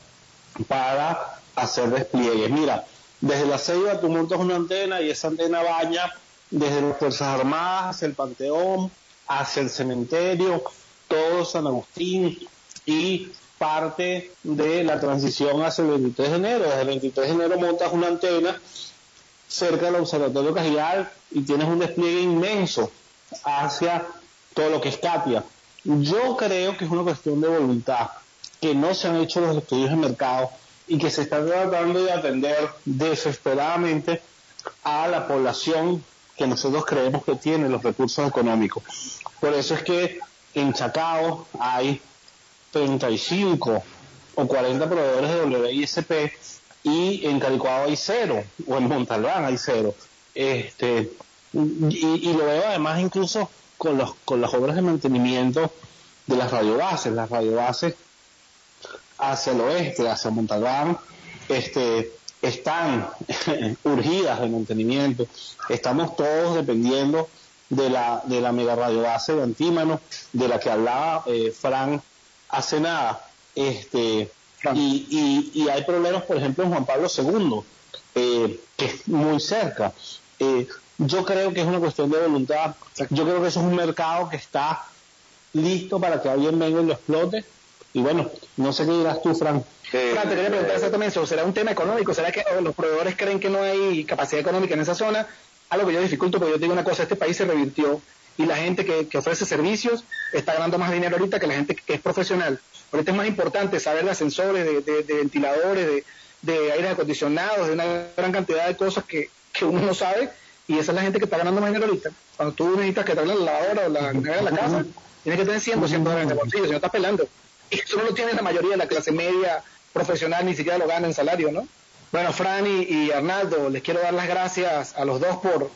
para hacer despliegues. Mira, desde la Ceiba tú montas una antena y esa antena baña desde las Fuerzas Armadas hacia el Panteón, hacia el cementerio, todo San Agustín y parte de la transición hacia el 23 de enero. Desde el 23 de enero montas una antena cerca del Observatorio Cajigal y tienes un despliegue inmenso hacia todo lo que es Katia. Yo creo que es una cuestión de voluntad, que no se han hecho los estudios de mercado y que se está tratando de atender desesperadamente a la población que nosotros creemos que tiene los recursos económicos. Por eso es que en Chacao hay 35 o 40 proveedores de WISP y en Calicuado hay cero, o en Montalbán hay cero. Este, y, y lo veo además incluso con, los, con las obras de mantenimiento de las radiobases. Las radiobases hacia el oeste, hacia Montalbán, este, están urgidas de mantenimiento. Estamos todos dependiendo de la, de la mega radiobase de Antímano, de la que hablaba eh, Fran hace nada. Este, y, y, y hay problemas, por ejemplo, en Juan Pablo II, eh, que es muy cerca. Eh, yo creo que es una cuestión de voluntad. Yo creo que eso es un mercado que está listo para que alguien venga y lo explote. Y bueno, no sé qué dirás tú, Fran. Fran, te quería preguntar exactamente eso. ¿Será un tema económico? ¿Será que los proveedores creen que no hay capacidad económica en esa zona? Algo que yo dificulto, porque yo te digo una cosa, este país se revirtió y la gente que, que ofrece servicios está ganando más dinero ahorita que la gente que es profesional. Ahorita es más importante saber de ascensores, de, de- de ventiladores, de, de aires acondicionados, de una gran cantidad de cosas que, que uno no sabe y esa es la gente que está ganando más dinero ahorita. Cuando tú necesitas que te la lavadora o la nevera en la casa, tienes que tener 100, 200 dólares bolsillo, si no estás pelando. Y eso no lo tiene la mayoría de la clase media profesional, ni siquiera lo gana en salario, ¿no? Bueno, Fran y, y Arnaldo, les quiero dar las gracias a los dos por,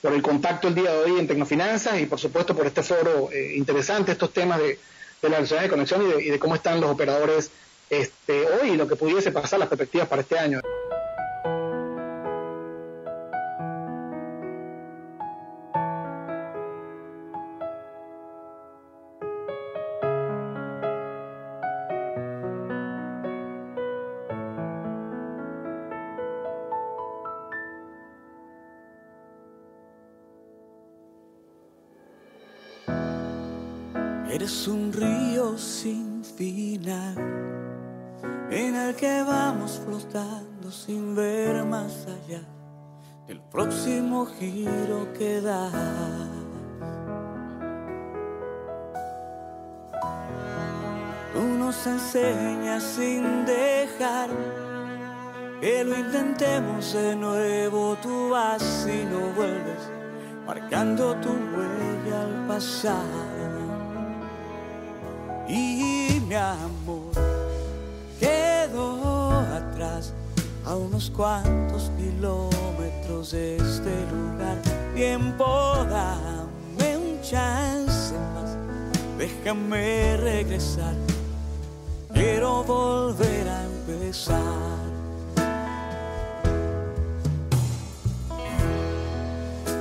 por el contacto el día de hoy en Tecnofinanzas y por supuesto por este foro eh, interesante, estos temas de, las relaciones de conexión y de, y de cómo están los operadores este, hoy y lo que pudiese pasar, las perspectivas para este año. Flotando sin ver más allá del próximo giro que da. Tú nos enseñas sin dejar que lo intentemos de nuevo. Tú vas y no vuelves, marcando tu huella al pasar. Y mi amor a unos cuantos kilómetros de este lugar. Tiempo, dame un chance más, déjame regresar. Quiero volver a empezar.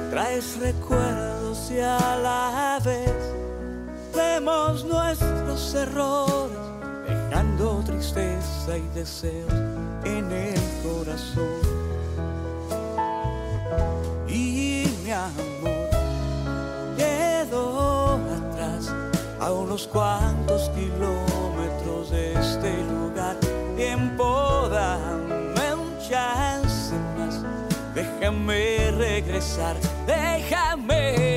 Traes recuerdos y a la vez vemos nuestros errores, dejando tristeza y deseos unos cuantos kilómetros de este lugar. Tiempo, dame un chance más, déjame regresar, déjame.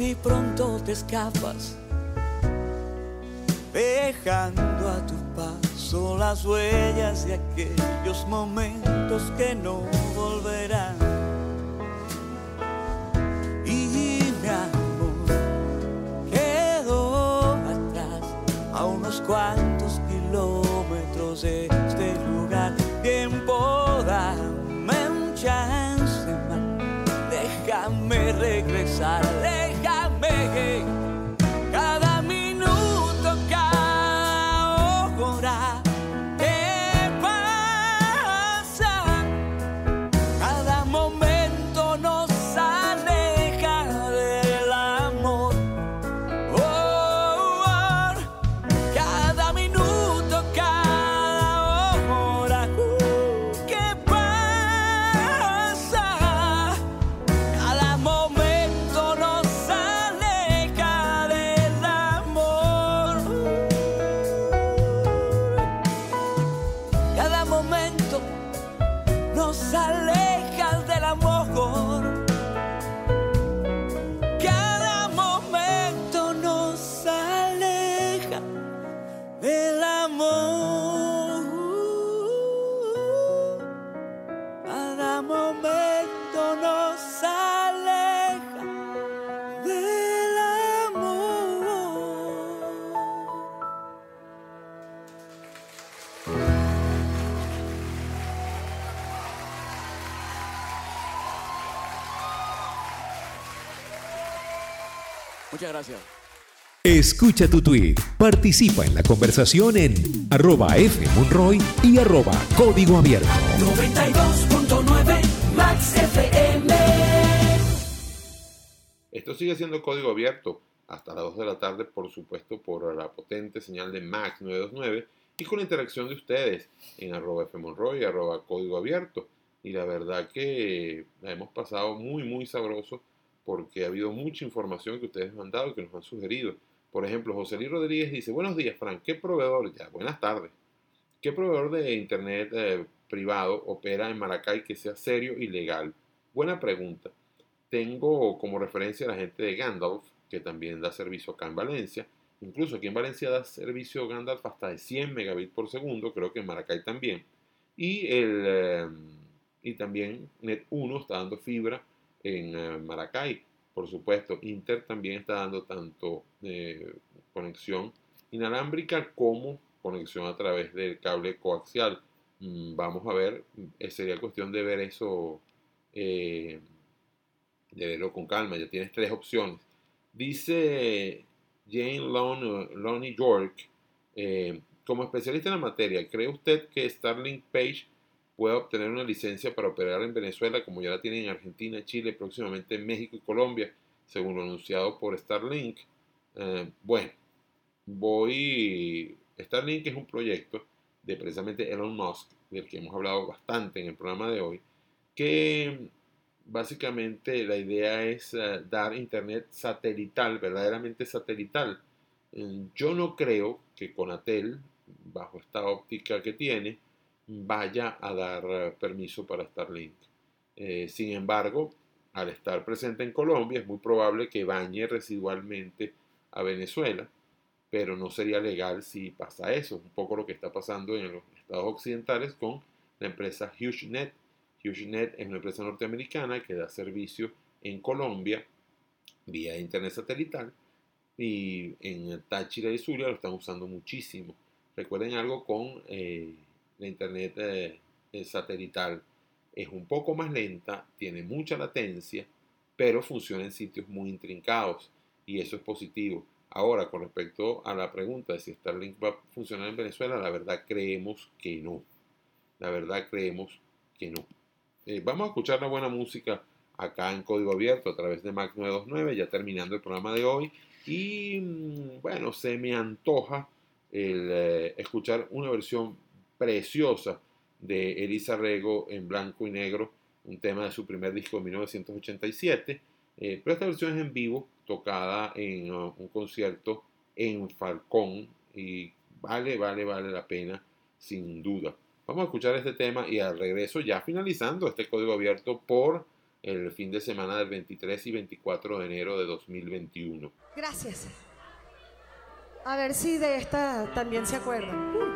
Y pronto te escapas, dejando a tu paso las huellas de aquellos momentos que no volverán. Muchas gracias. Escucha tu tweet, participa en la conversación en arroba fmonroy y arroba código abierto. 92.9 Max FM. Esto sigue siendo código abierto hasta las 2 de la tarde, por supuesto, por la potente señal de Max 929 y con la interacción de ustedes en arroba fmonroy y arroba código abierto. Y la verdad que la hemos pasado muy, muy sabroso porque ha habido mucha información que ustedes han dado y que nos han sugerido. Por ejemplo, José Luis Rodríguez dice, buenos días, Frank, ¿qué proveedor, ya, buenas tardes, qué proveedor de internet eh, privado opera en Maracay que sea serio y legal? Buena pregunta. Tengo como referencia a la gente de Gandalf, que también da servicio acá en Valencia. Incluso aquí en Valencia da servicio Gandalf hasta de 100 megabits por segundo, creo que en Maracay también. Y, el, eh, y también Net1 está dando fibra en eh, Maracay. Por supuesto, Inter también está dando tanto eh, conexión inalámbrica como conexión a través del cable coaxial. Mm, vamos a ver, eh, sería cuestión de ver eso, de verlo con calma. Ya tienes tres opciones. Dice Jane Lon- Lonnie York, como especialista en la materia, ¿cree usted que Starlink Page pueda obtener una licencia para operar en Venezuela como ya la tienen en Argentina, Chile, próximamente en México y Colombia, según lo anunciado por Starlink? Eh, bueno, voy... Starlink es un proyecto de precisamente Elon Musk, del que hemos hablado bastante en el programa de hoy, que básicamente la idea es eh, dar internet satelital, verdaderamente satelital. Eh, yo no creo que Conatel, bajo esta óptica que tiene, vaya a dar eh, permiso para Starlink. Eh, sin embargo, al estar presente en Colombia, es muy probable que bañe residualmente a Venezuela, pero no sería legal si pasa eso. Un poco lo que está pasando en los estados occidentales con la empresa HughesNet. HughesNet es una empresa norteamericana que da servicio en Colombia vía internet satelital y en Táchira y Zulia lo están usando muchísimo. Recuerden algo con eh, la internet eh, satelital. Es un poco más lenta, tiene mucha latencia, pero funciona en sitios muy intrincados y eso es positivo. Ahora, con respecto a la pregunta de si Starlink va a funcionar en Venezuela, la verdad creemos que no. La verdad creemos que no. Eh, vamos a escuchar la buena música acá en Código Abierto a través de Mac 929, ya terminando el programa de hoy. Y mm, bueno, se me antoja eh, escuchar una versión preciosa de Elisa Rego en blanco y negro, un tema de su primer disco de 1987. Eh, pero esta versión es en vivo, tocada en uh, un concierto en Falcón y vale, vale, vale la pena, sin duda. Vamos a escuchar este tema y al regreso, ya finalizando este código abierto por el fin de semana del 23 y 24 de enero de 2021. Gracias. A ver si de esta también se acuerdan.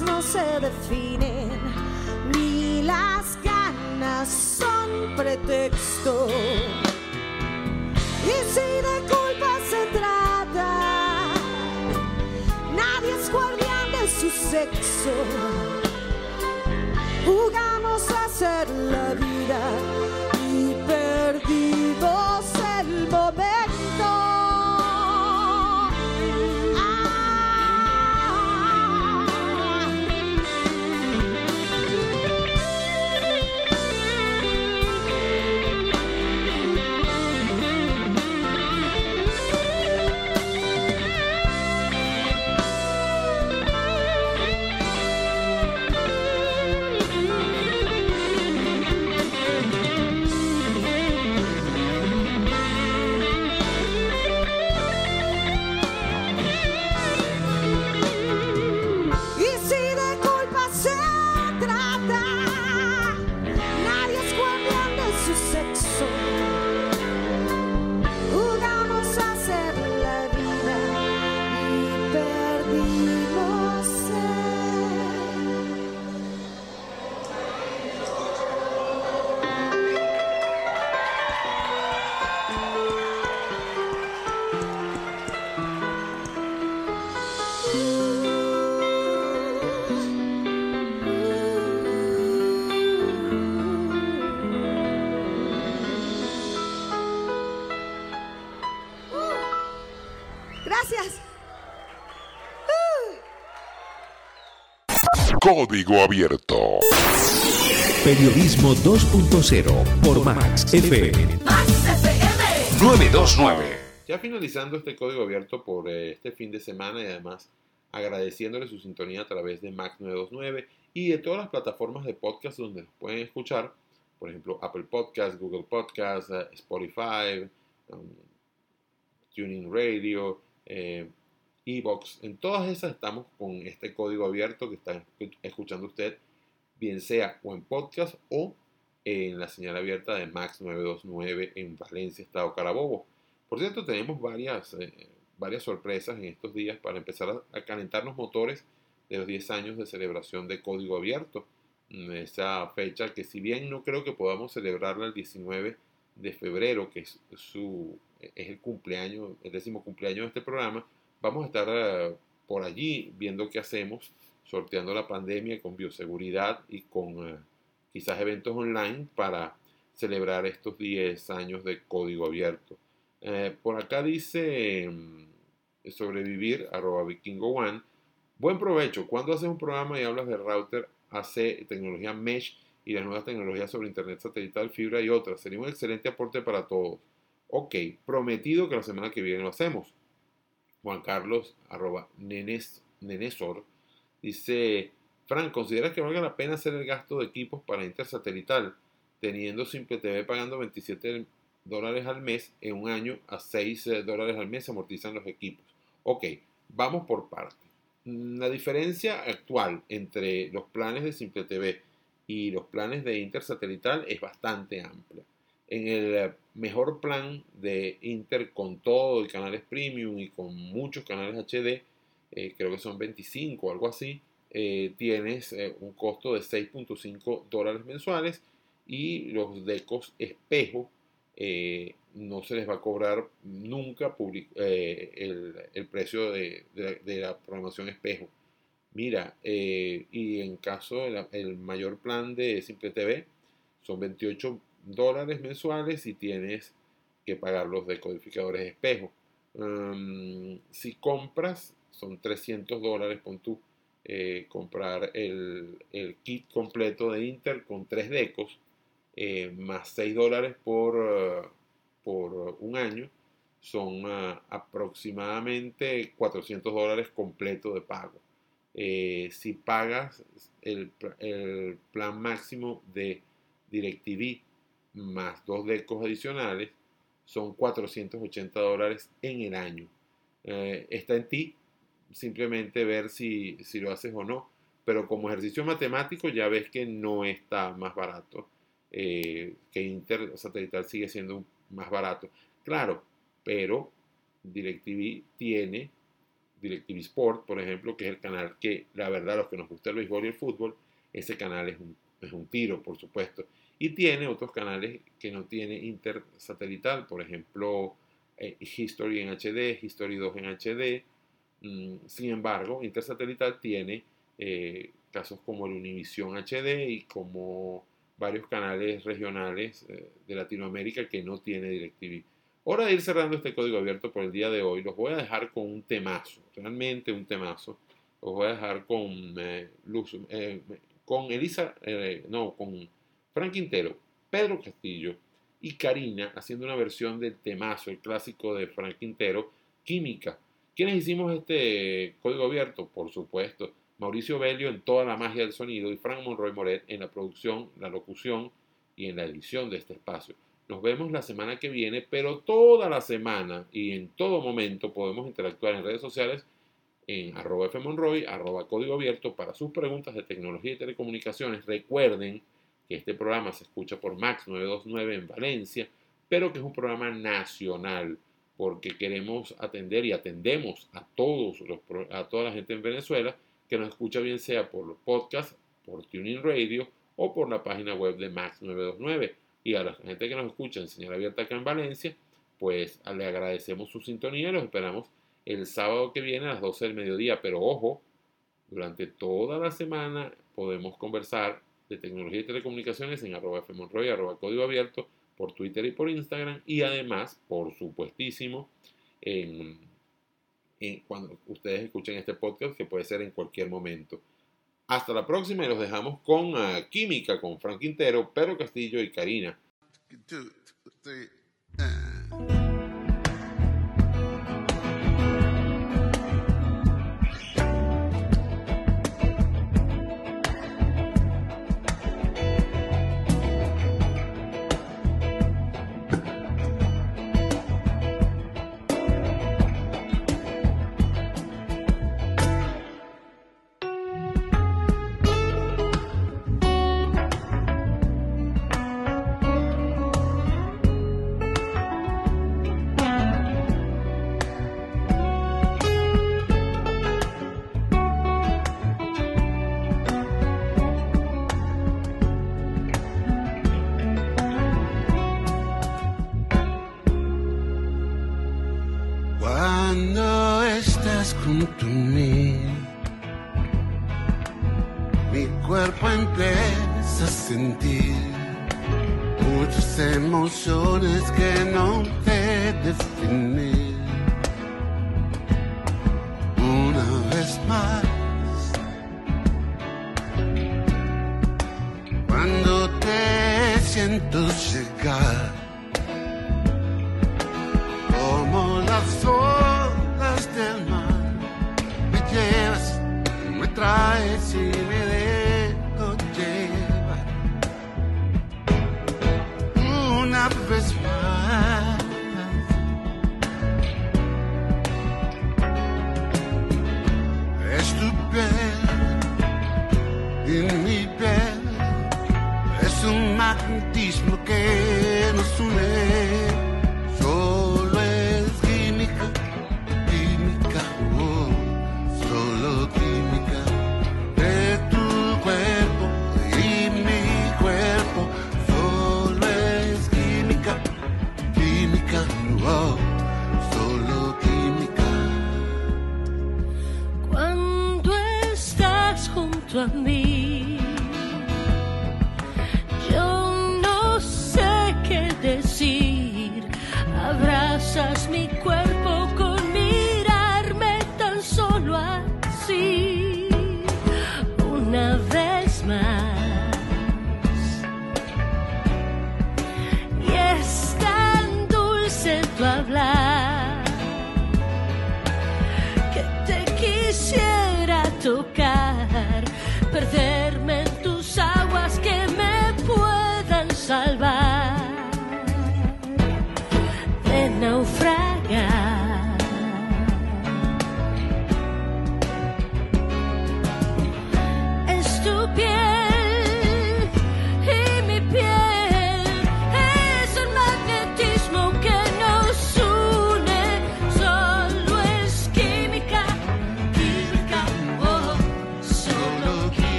No se definen, ni las ganas son pretexto. Y si de culpa se trata, nadie es guardián de su sexo. Jugamos a hacer la vida y perdimos Código Abierto. Periodismo 2.0 por Max FM. 929. Ya finalizando este código abierto por eh, este fin de semana y además agradeciéndole su sintonía a través de Max 929 y de todas las plataformas de podcast donde nos pueden escuchar, por ejemplo Apple Podcast, Google Podcast, eh, Spotify, um, Tuning Radio, eh, Evox. En todas esas estamos con este código abierto que está escuchando usted, bien sea o en podcast o en la señal abierta de Max 929 en Valencia, Estado Carabobo. Por cierto, tenemos varias, eh, varias sorpresas en estos días para empezar a, a calentar los motores de los 10 años de celebración de Código Abierto. Esa fecha que si bien no creo que podamos celebrarla el 19 de febrero, que es, su, es el cumpleaños, el décimo cumpleaños de este programa, vamos a estar eh, por allí viendo qué hacemos, sorteando la pandemia con bioseguridad y con eh, quizás eventos online para celebrar estos 10 años de código abierto. Eh, por acá dice mm, sobrevivir, arroba vikingo one. Buen provecho. Cuando haces un programa y hablas de router, AC, tecnología mesh y las nuevas tecnologías sobre internet satelital, fibra y otras, sería un excelente aporte para todos. Ok, prometido que la semana que viene lo hacemos. Juan Carlos, arroba nenes, nenesor, dice, Frank, ¿consideras que valga la pena hacer el gasto de equipos para intersatelital, teniendo Simple TV pagando 27 dólares al mes en un año a 6 eh, dólares al mes se amortizan los equipos? Ok, vamos por parte. La diferencia actual entre los planes de Simple TV y los planes de intersatelital es bastante amplia. En el eh, mejor plan de Inter con todo y canales premium y con muchos canales HD, eh, creo que son 25 o algo así, eh, tienes un costo de 6.5 dólares mensuales y los decos espejo no se les va a cobrar nunca el, el precio de, de- de la programación espejo. Mira, y en caso del el mayor plan de Simple TV son 28 dólares mensuales y tienes que pagar los decodificadores de espejo. Um, si compras, son 300 dólares, pon tú, eh, comprar el, el kit completo de Intel con tres decos, eh, más 6 dólares por, uh, por un año, son uh, aproximadamente 400 dólares completo de pago. Eh, si pagas el, el, plan máximo de DirecTV más dos decos adicionales, son 480 dólares en el año. Eh, está en ti simplemente ver si, si, lo haces o no, pero como ejercicio matemático ya ves que no está más barato, eh, que Intersatelital sigue siendo más barato. Claro, pero DirecTV tiene DirecTV Sport, por ejemplo, que es el canal que, la verdad, los que nos gusta el béisbol y el fútbol, ese canal es un, es un tiro, por supuesto. Y tiene otros canales que no tiene intersatelital, por ejemplo, eh, History en HD, History 2 en HD. Mm, sin embargo, intersatelital tiene eh, casos como el Univision HD y como varios canales regionales eh, de Latinoamérica que no tiene DirecTV. Hora de ir cerrando este código abierto por el día de hoy. Los voy a dejar con un temazo, realmente un temazo. Los voy a dejar con Luz, con Elisa, no, con Frank Quintero, Pedro Castillo y Karina haciendo una versión del temazo, el clásico de Frank Quintero, Química. ¿Quiénes hicimos este código abierto? Por supuesto, Mauricio Belio en toda la magia del sonido y Frank Monroy Moret en la producción, la locución y en la edición de este espacio. Nos vemos la semana que viene, pero toda la semana y en todo momento podemos interactuar en redes sociales en arroba fmonroy, arroba código abierto para sus preguntas de tecnología y telecomunicaciones. Recuerden que este programa se escucha por Max 929 en Valencia, pero que es un programa nacional porque queremos atender y atendemos a todos los, a toda la gente en Venezuela que nos escucha bien sea por los podcasts, por Tuning Radio o por la página web de Max 929 y a la gente que nos escucha en señal abierta acá en Valencia, pues le agradecemos su sintonía y los esperamos el sábado que viene a las 12 del mediodía. Pero ojo, durante toda la semana podemos conversar de tecnología y telecomunicaciones en arroba fmonroy, arroba código abierto, por Twitter y por Instagram. Y además, por supuestísimo, en, cuando ustedes escuchen este podcast, que puede ser en cualquier momento. Hasta la próxima y los dejamos con uh, Química, con Frank Quintero, Pedro Castillo y Karina.